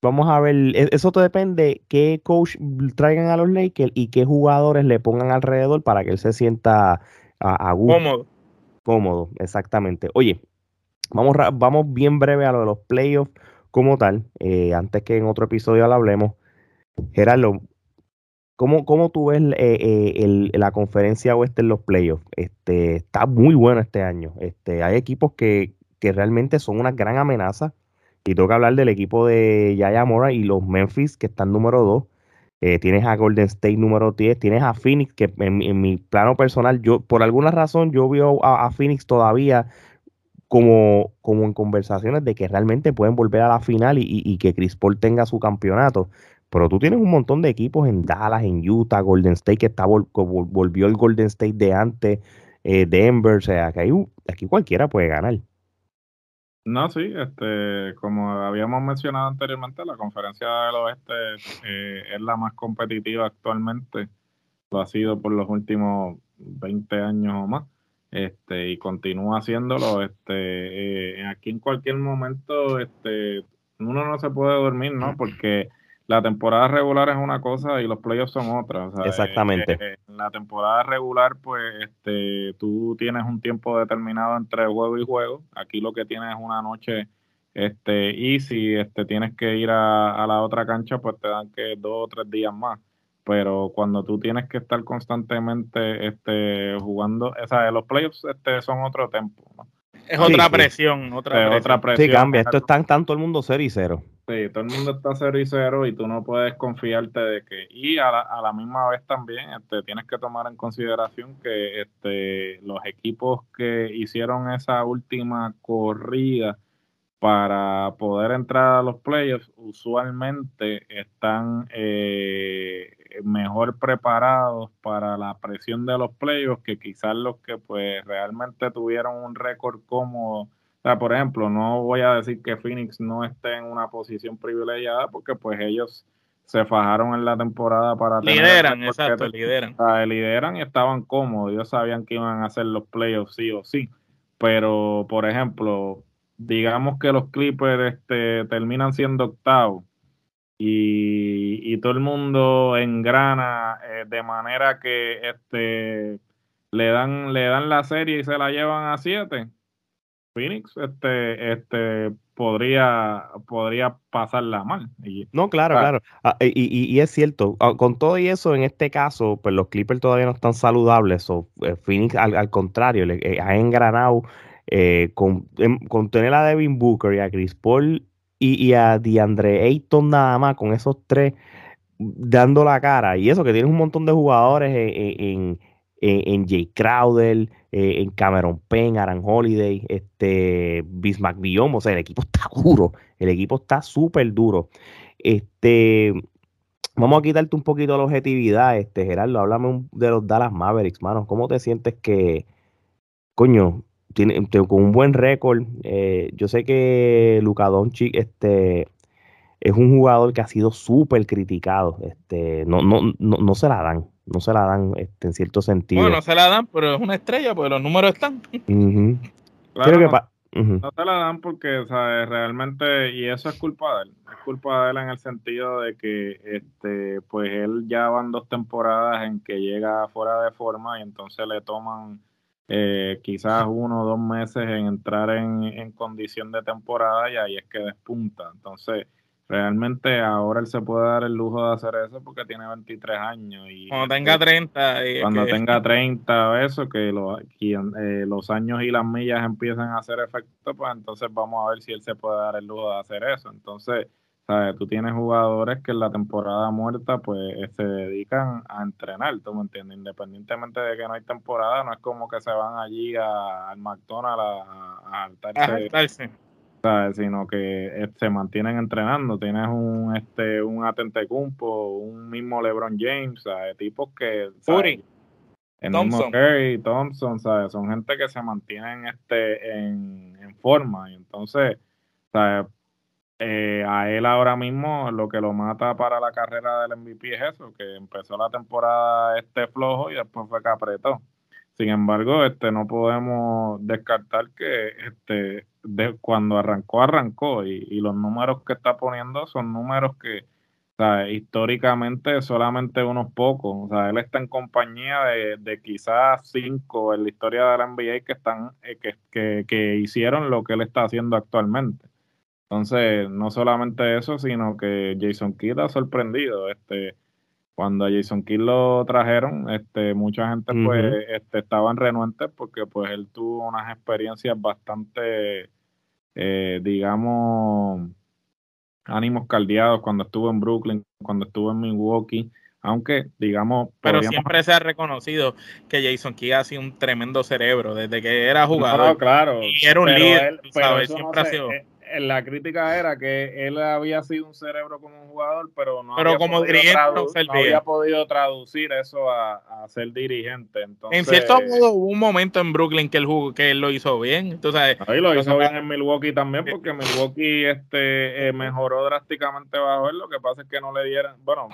Vamos a ver. E, eso te depende qué coach traigan a los Lakers y qué jugadores le pongan alrededor para que él se sienta a, gusto. Cómodo. Cómodo, exactamente. Oye, vamos, vamos bien breve a lo de los playoffs como tal. Eh, antes que en otro episodio lo hablemos. Gerardo, ¿Cómo, ¿Cómo, tú ves eh, eh, la conferencia oeste en los playoffs? Este, está muy bueno este año. Este, hay equipos que, que realmente son una gran amenaza. Y tengo hablar del equipo de Yaya Mora y los Memphis, que están número 2. Eh, tienes a Golden State número 10. Tienes a Phoenix, que en, mi plano personal, yo por alguna razón, yo veo a, Phoenix todavía como, como en conversaciones de que realmente pueden volver a la final y, y que Chris Paul tenga su campeonato. Pero tú tienes un montón de equipos en Dallas, en Utah, Golden State, que está volvió el Golden State de antes, eh, Denver, o sea, que aquí cualquiera puede ganar. No, sí, este, como habíamos mencionado anteriormente, la conferencia del oeste eh, es la más competitiva actualmente. Lo ha sido por los últimos 20 años o más. Este, y continúa haciéndolo. Este, eh, aquí en cualquier momento, este, uno no se puede dormir, ¿no? Porque la temporada regular es una cosa y los playoffs son otra. Exactamente. Eh, en la temporada regular, pues, este, tú tienes un tiempo determinado entre juego y juego. Aquí lo que tienes es una noche, este, y si este, tienes que ir a, la otra cancha, pues te dan que dos o tres días más. Pero cuando tú tienes que estar constantemente este, jugando, o sea, los playoffs este, son otro tiempo, Es otra, presión, otra, presión. otra presión. Sí, cambia. Esto está tan todo el mundo cero y cero. Sí, todo el mundo está cero y cero y tú no puedes confiarte de que. Y a la, a la misma vez también este, tienes que tomar en consideración que este, los equipos que hicieron esa última corrida para poder entrar a los playoffs usualmente están eh, mejor preparados para la presión de los playoffs que quizás los que pues realmente tuvieron un récord cómodo sea, por ejemplo, no voy a decir que Phoenix no esté en una posición privilegiada porque pues ellos se fajaron en la temporada para lideran, exacto, lideran. lideran y estaban cómodos, ellos sabían que iban a hacer los playoffs sí o sí. Pero, por ejemplo, digamos que los Clippers este, terminan siendo octavos y, y todo el mundo engrana eh, de manera que este le dan le dan la serie y se la llevan a siete Phoenix este, este, podría, podría pasarla mal. no, claro, claro. Ah, y, es cierto, ah, con todo y eso, en este caso, pues los Clippers todavía no están saludables. O eh, Phoenix, al, contrario, le, eh, ha engranado eh, con, em, con, tener a Devin Booker y a Chris Paul y, a DeAndre Ayton nada más, con esos tres dando la cara. Y eso que tienes un montón de jugadores en, en Jay Crowder, eh, en Cameron Penn, Aaron Holiday, este, Bismarck Biom, o sea, el equipo está duro, el equipo está súper duro. Este, vamos a quitarte un poquito la objetividad, este, Gerardo, háblame de los Dallas Mavericks, mano, ¿cómo te sientes que, coño, tiene, con un buen récord, eh, yo sé que Luka Doncic, este, es un jugador que ha sido súper criticado, este, no, no, no, no se la dan, no se la dan este, en cierto sentido. Bueno, no se la dan, pero es una estrella, porque los números están. [LAUGHS] claro, no, se la dan porque sea, realmente, y eso es culpa de él, es culpa de él en el sentido de que este, pues él ya van dos temporadas en que llega fuera de forma y entonces le toman eh, quizás uno o dos meses en entrar en, en condición de temporada y ahí es que despunta. Entonces, realmente ahora él se puede dar el lujo de hacer eso porque tiene 23 años. y Cuando tenga 30. cuando tenga 30, eso, que eh, los años y las millas empiezan a hacer efecto, pues entonces vamos a ver si él se puede dar el lujo de hacer eso. Entonces, ¿sabes? tú tienes jugadores que en la temporada muerta, pues eh, se dedican a entrenar, ¿tú me entiendes? Independientemente de que no hay temporada, no es como que se van allí al McDonald's a, a, sino que eh, se mantienen entrenando. Tienes un este un Atentecumpo, un mismo LeBron James, ¿sabes? tipos que el mismo Curry, Thompson, ¿sabes? son gente que se mantienen este en, forma y entonces ¿sabes? Eh, a él ahora mismo lo que lo mata para la carrera del MVP es eso, que empezó la temporada este flojo y después fue que apretó. Sin embargo, este, no podemos descartar que este, cuando arrancó, arrancó y, los números que está poniendo son números que históricamente solamente unos pocos. O sea, él está en compañía de, de quizás cinco en la historia de la NBA que están eh, que, que hicieron lo que él está haciendo actualmente. Entonces, no solamente eso, sino que Jason Kidd ha sorprendido. Este, cuando a Jason Kidd lo trajeron, este, mucha gente pues este, estaban renuentes porque pues él tuvo unas experiencias bastante, eh, digamos, ánimos caldeados cuando estuvo en Brooklyn, cuando estuvo en Milwaukee, aunque digamos... Pero siempre se ha reconocido que Jason Kidd ha sido un tremendo cerebro desde que era jugador. claro. Y era un líder, Siempre ha sido... Eh, la crítica era que él había sido un cerebro como un jugador, pero no, pero había, como podido dirigente no había podido traducir eso a, a, ser dirigente. Entonces, en cierto modo hubo un momento en Brooklyn que él, jugó, que él lo hizo bien. Entonces, Ahí lo hizo bien en Milwaukee también, porque Milwaukee este, eh, mejoró drásticamente bajo él. Lo que pasa es que no le dieron, bueno,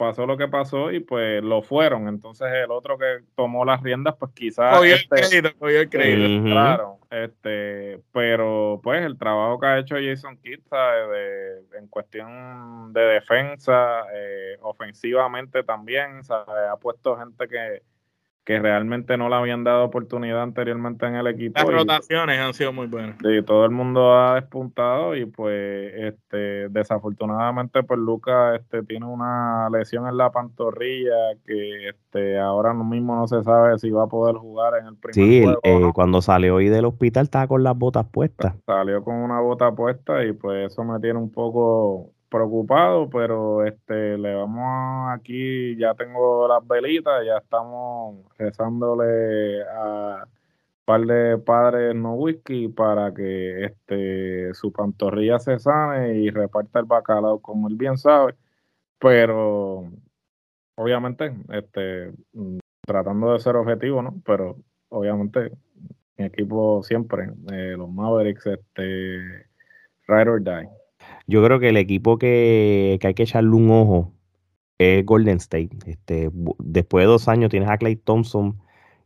pasó lo que pasó y pues lo fueron. Entonces el otro que tomó las riendas, pues quizás... Cogió el este, crédito, cogió el crédito. Claro, este, pero pues el trabajo que ha hecho Jason Kidd, de, en cuestión de defensa, eh, ofensivamente también, ¿sabe? ha puesto gente que que realmente no le habían dado oportunidad anteriormente en el equipo. Las rotaciones han sido muy buenas. Sí, todo el mundo ha despuntado y pues este desafortunadamente pues Lucas este tiene una lesión en la pantorrilla que este ahora mismo no se sabe si va a poder jugar en el primer sí, juego. Sí, eh, cuando salió hoy del hospital estaba con las botas puestas. Salió con una bota puesta y pues eso me tiene un poco preocupado, pero este le vamos aquí, ya tengo las velitas, ya estamos rezándole a un par de padres no whisky para que este su pantorrilla se sane y reparta el bacalao como él bien sabe, pero obviamente este tratando de ser objetivo, ¿no? Pero obviamente mi equipo siempre, eh, los Mavericks, este ride or die. Yo creo que el equipo que, que hay que echarle un ojo es Golden State. Este, después de dos años tienes a Clay Thompson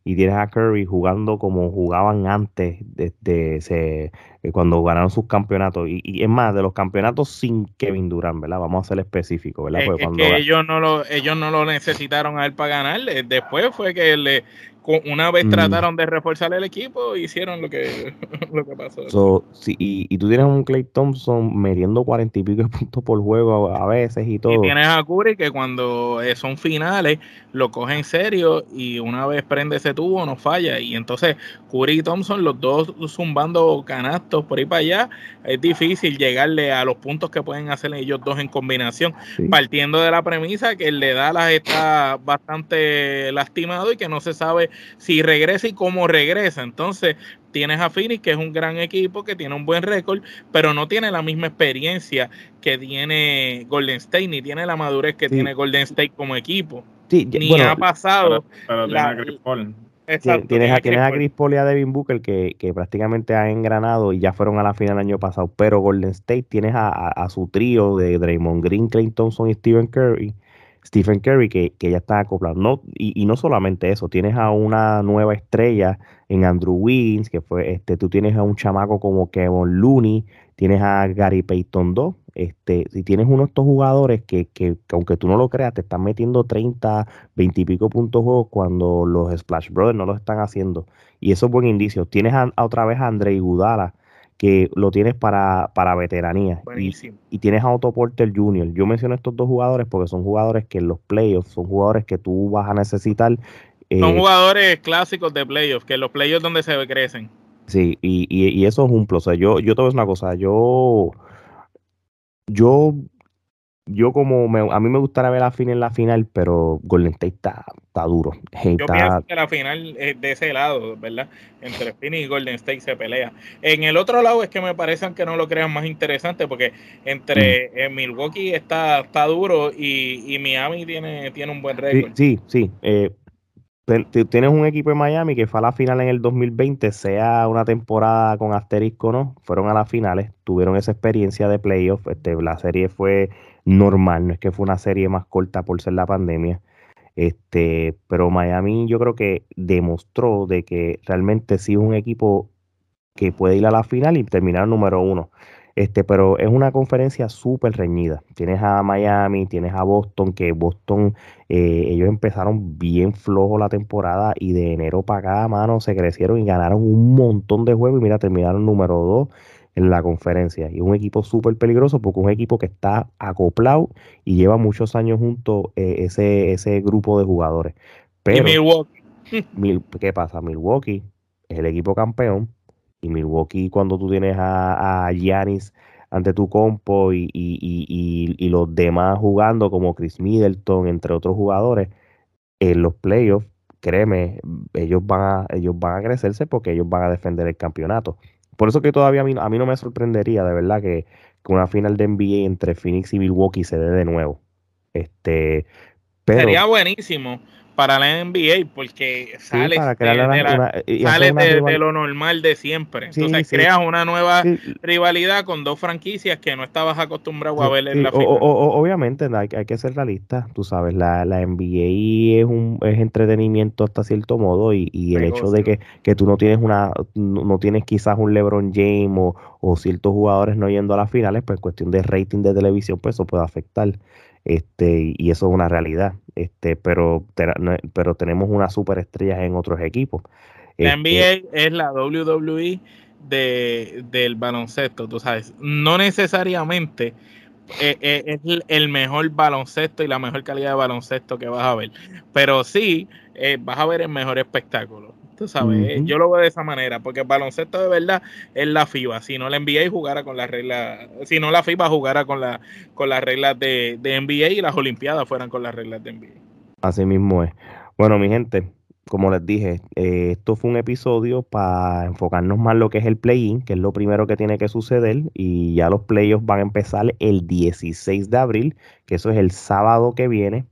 y tienes a Curry jugando como jugaban antes, desde se, eh, cuando ganaron sus campeonatos. Y, y, es más, de los campeonatos sin Kevin Durant, ¿verdad? Vamos a ser específicos, ¿verdad? Es, es que ellos no, lo, ellos no lo necesitaron a él para ganar. Después fue que le, una vez mm. trataron de reforzar el equipo, hicieron lo que, [LAUGHS] lo que pasó. So, sí, y, y, tú tienes un Clay Thompson metiendo cuarenta y pico de puntos por juego a, a, veces y todo. Y tienes a Curry que cuando eh, son finales lo coge en serio y una vez prende ese tubo no falla. Y entonces Curry y Thompson, los dos zumbando canastos por ahí para allá, es difícil llegarle a los puntos que pueden hacer ellos dos en combinación, sí. partiendo de la premisa que el de Dallas está bastante lastimado y que no se sabe si regresa y cómo regresa. Entonces, tienes a Phoenix, que es un gran equipo, que tiene un buen récord, pero no tiene la misma experiencia que tiene Golden State, ni tiene la madurez que sí. tiene Golden State como equipo. Sí, ni bueno, ha pasado. Pero, pero la, tiene a Chris Exacto, tienes, a, tienes a Chris Paul y a Devin Booker que, que, prácticamente han engranado y ya fueron a la final el año pasado. Pero Golden State tienes a, a, a su trío de Draymond Green, Clay Thompson y Stephen Curry Stephen Curry, que, que ya está acoplado. No, y, y, no solamente eso, tienes a una nueva estrella en Andrew Wiggins, que fue, este, tú tienes a un chamaco como Kevin Looney, tienes a Gary Payton 2, este, si tienes uno de estos jugadores que, que, que, aunque tú no lo creas, te están metiendo 30, 20 y pico puntos cuando los Splash Brothers no lo están haciendo. Y eso es buen indicio. Tienes a, otra vez a André Iguodala, que lo tienes para, para veteranía. Y, y, tienes a Otto Porter Jr. Yo menciono estos dos jugadores porque son jugadores que en los playoffs son jugadores que tú vas a necesitar. Eh, son jugadores clásicos de playoffs, que en los playoffs donde se crecen. Sí, y, y, y eso es un plus. O sea, yo, yo te voy a decir una cosa, yo, yo yo como me, a mí me gustaría ver la final en la final, pero Golden State está, está duro. Está, Yo pienso que la final es de ese lado, ¿verdad? Entre Phoenix y Golden State se pelea. En el otro lado es que me parece que no lo crean más interesante porque entre mm. eh, Milwaukee está, está duro y, y, Miami tiene, tiene un buen récord. Sí, sí. sí. Eh, tienes un equipo en Miami que fue a la final en el 2020, sea una temporada con asterisco no, fueron a las finales, tuvieron esa experiencia de playoff, este, la serie fue normal, no es que fue una serie más corta por ser la pandemia. Este, pero Miami yo creo que demostró de que realmente sí es un equipo que puede ir a la final y terminar número uno. Este, pero es una conferencia súper reñida. Tienes a Miami, tienes a Boston, que Boston, eh, ellos empezaron bien flojo la temporada y de enero para acá, mano, se crecieron y ganaron un montón de juegos y mira, terminaron número dos en la conferencia. Y un equipo súper peligroso porque es un equipo que está acoplado y lleva muchos años junto eh, ese, ese grupo de jugadores. Pero, y Milwaukee. [LAUGHS] ¿Qué pasa? Milwaukee es el equipo campeón y Milwaukee, cuando tú tienes a Giannis ante tu compo y, y, los demás jugando, como Chris Middleton, entre otros jugadores, en los playoffs, créeme, ellos van a, ellos van a crecerse porque ellos van a defender el campeonato. Por eso que todavía a mí, no me sorprendería, de verdad, que, que, una final de NBA entre Phoenix y Milwaukee se dé de nuevo. Este, pero, Sería buenísimo para la NBA porque sale de, lo normal de siempre. Entonces creas una nueva rivalidad con dos franquicias que no estabas acostumbrado a ver en la final. obviamente hay, que ser realista, tú sabes, la, la NBA es un es entretenimiento hasta cierto modo y, el hecho de que, que, tú no tienes una no tienes quizás un LeBron James o, o ciertos jugadores no yendo a las finales, pues cuestión de rating de televisión, pues eso puede afectar este, y eso es una realidad, este, pero, pero tenemos unas superestrellas en otros equipos. La este NBA es la WWE de, del baloncesto, tú sabes, no necesariamente eh, eh, es el mejor baloncesto y la mejor calidad de baloncesto que vas a ver, pero sí eh, vas a ver el mejor espectáculo. Tú sabes, yo lo veo de esa manera, porque el baloncesto de verdad es la FIBA. Si no la NBA jugara con las reglas, si no la FIBA jugara con, la, con las reglas de, de NBA y las Olimpiadas fueran con las reglas de NBA. Así mismo es. Bueno, mi gente, como les dije, eh, esto fue un episodio para enfocarnos más en lo que es el play-in, que es lo primero que tiene que suceder, y ya los playoffs van a empezar el 16 de abril, que eso es el sábado que viene.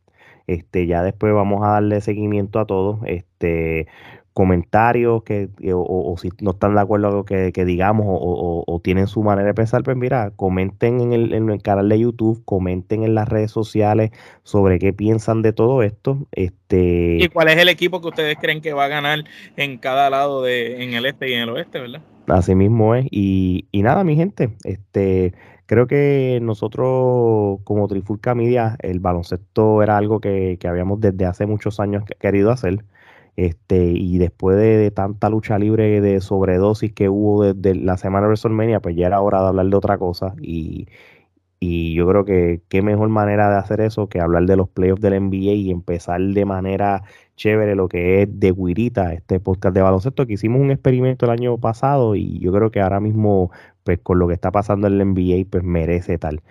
Este, ya después vamos a darle seguimiento a todo. Este, comentarios que, o, si no están de acuerdo con lo que, digamos o, tienen su manera de pensar, pues mira, comenten en el, en el, canal de YouTube, comenten en las redes sociales sobre qué piensan de todo esto. Este, ¿Y cuál es el equipo que ustedes creen que va a ganar en cada lado de, en el este y en el oeste, verdad? Así mismo es. Y, y nada, mi gente, este creo que nosotros como Trifulca Media, el baloncesto era algo que, que habíamos desde hace muchos años querido hacer. Este, y después de, tanta lucha libre de sobredosis que hubo desde la semana de WrestleMania, pues ya era hora de hablar de otra cosa. Y, y yo creo que qué mejor manera de hacer eso que hablar de los playoffs del NBA y empezar de manera chévere lo que es de Guirita, este podcast de baloncesto, que hicimos un experimento el año pasado y yo creo que ahora mismo, pues con lo que está pasando en el NBA, pues merece tal.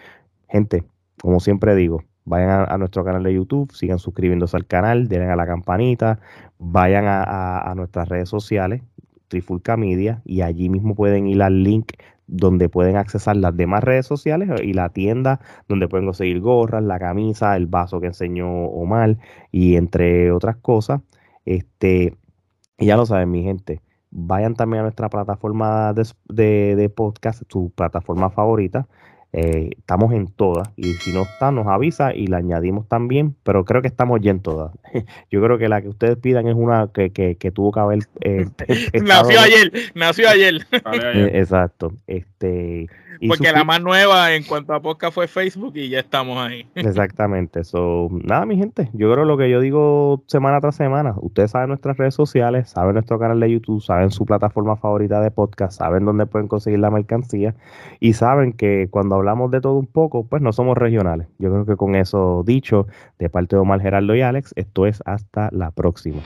Gente, como siempre digo, vayan a, nuestro canal de YouTube, sigan suscribiéndose al canal, denle a la campanita, vayan a, nuestras redes sociales, Trifulca Media, y allí mismo pueden ir al link donde pueden accesar las demás redes sociales y la tienda donde pueden conseguir gorras, la camisa, el vaso que enseñó Omar y entre otras cosas. Este, ya lo saben, mi gente. Vayan también a nuestra plataforma de, de podcast, su plataforma favorita. Eh, estamos en todas y si no está nos avisa y la añadimos también, pero creo que estamos ya en todas. [LAUGHS] Yo creo que la que ustedes pidan es una que, que, que tuvo que haber... Eh, [LAUGHS] [LAUGHS] nació ayer, nació ayer. Eh, exacto. Este, porque la más nueva en cuanto a podcast fue Facebook y ya estamos ahí. [LAUGHS] Exactamente. So, nada, mi gente. Yo creo lo que yo digo semana tras semana. Ustedes saben nuestras redes sociales, saben nuestro canal de YouTube, saben su plataforma favorita de podcast, saben dónde pueden conseguir la mercancía y saben que cuando hablamos de todo un poco, pues no somos regionales. Yo creo que con eso dicho, de parte de Omar Gerardo y Alex, esto es hasta la próxima.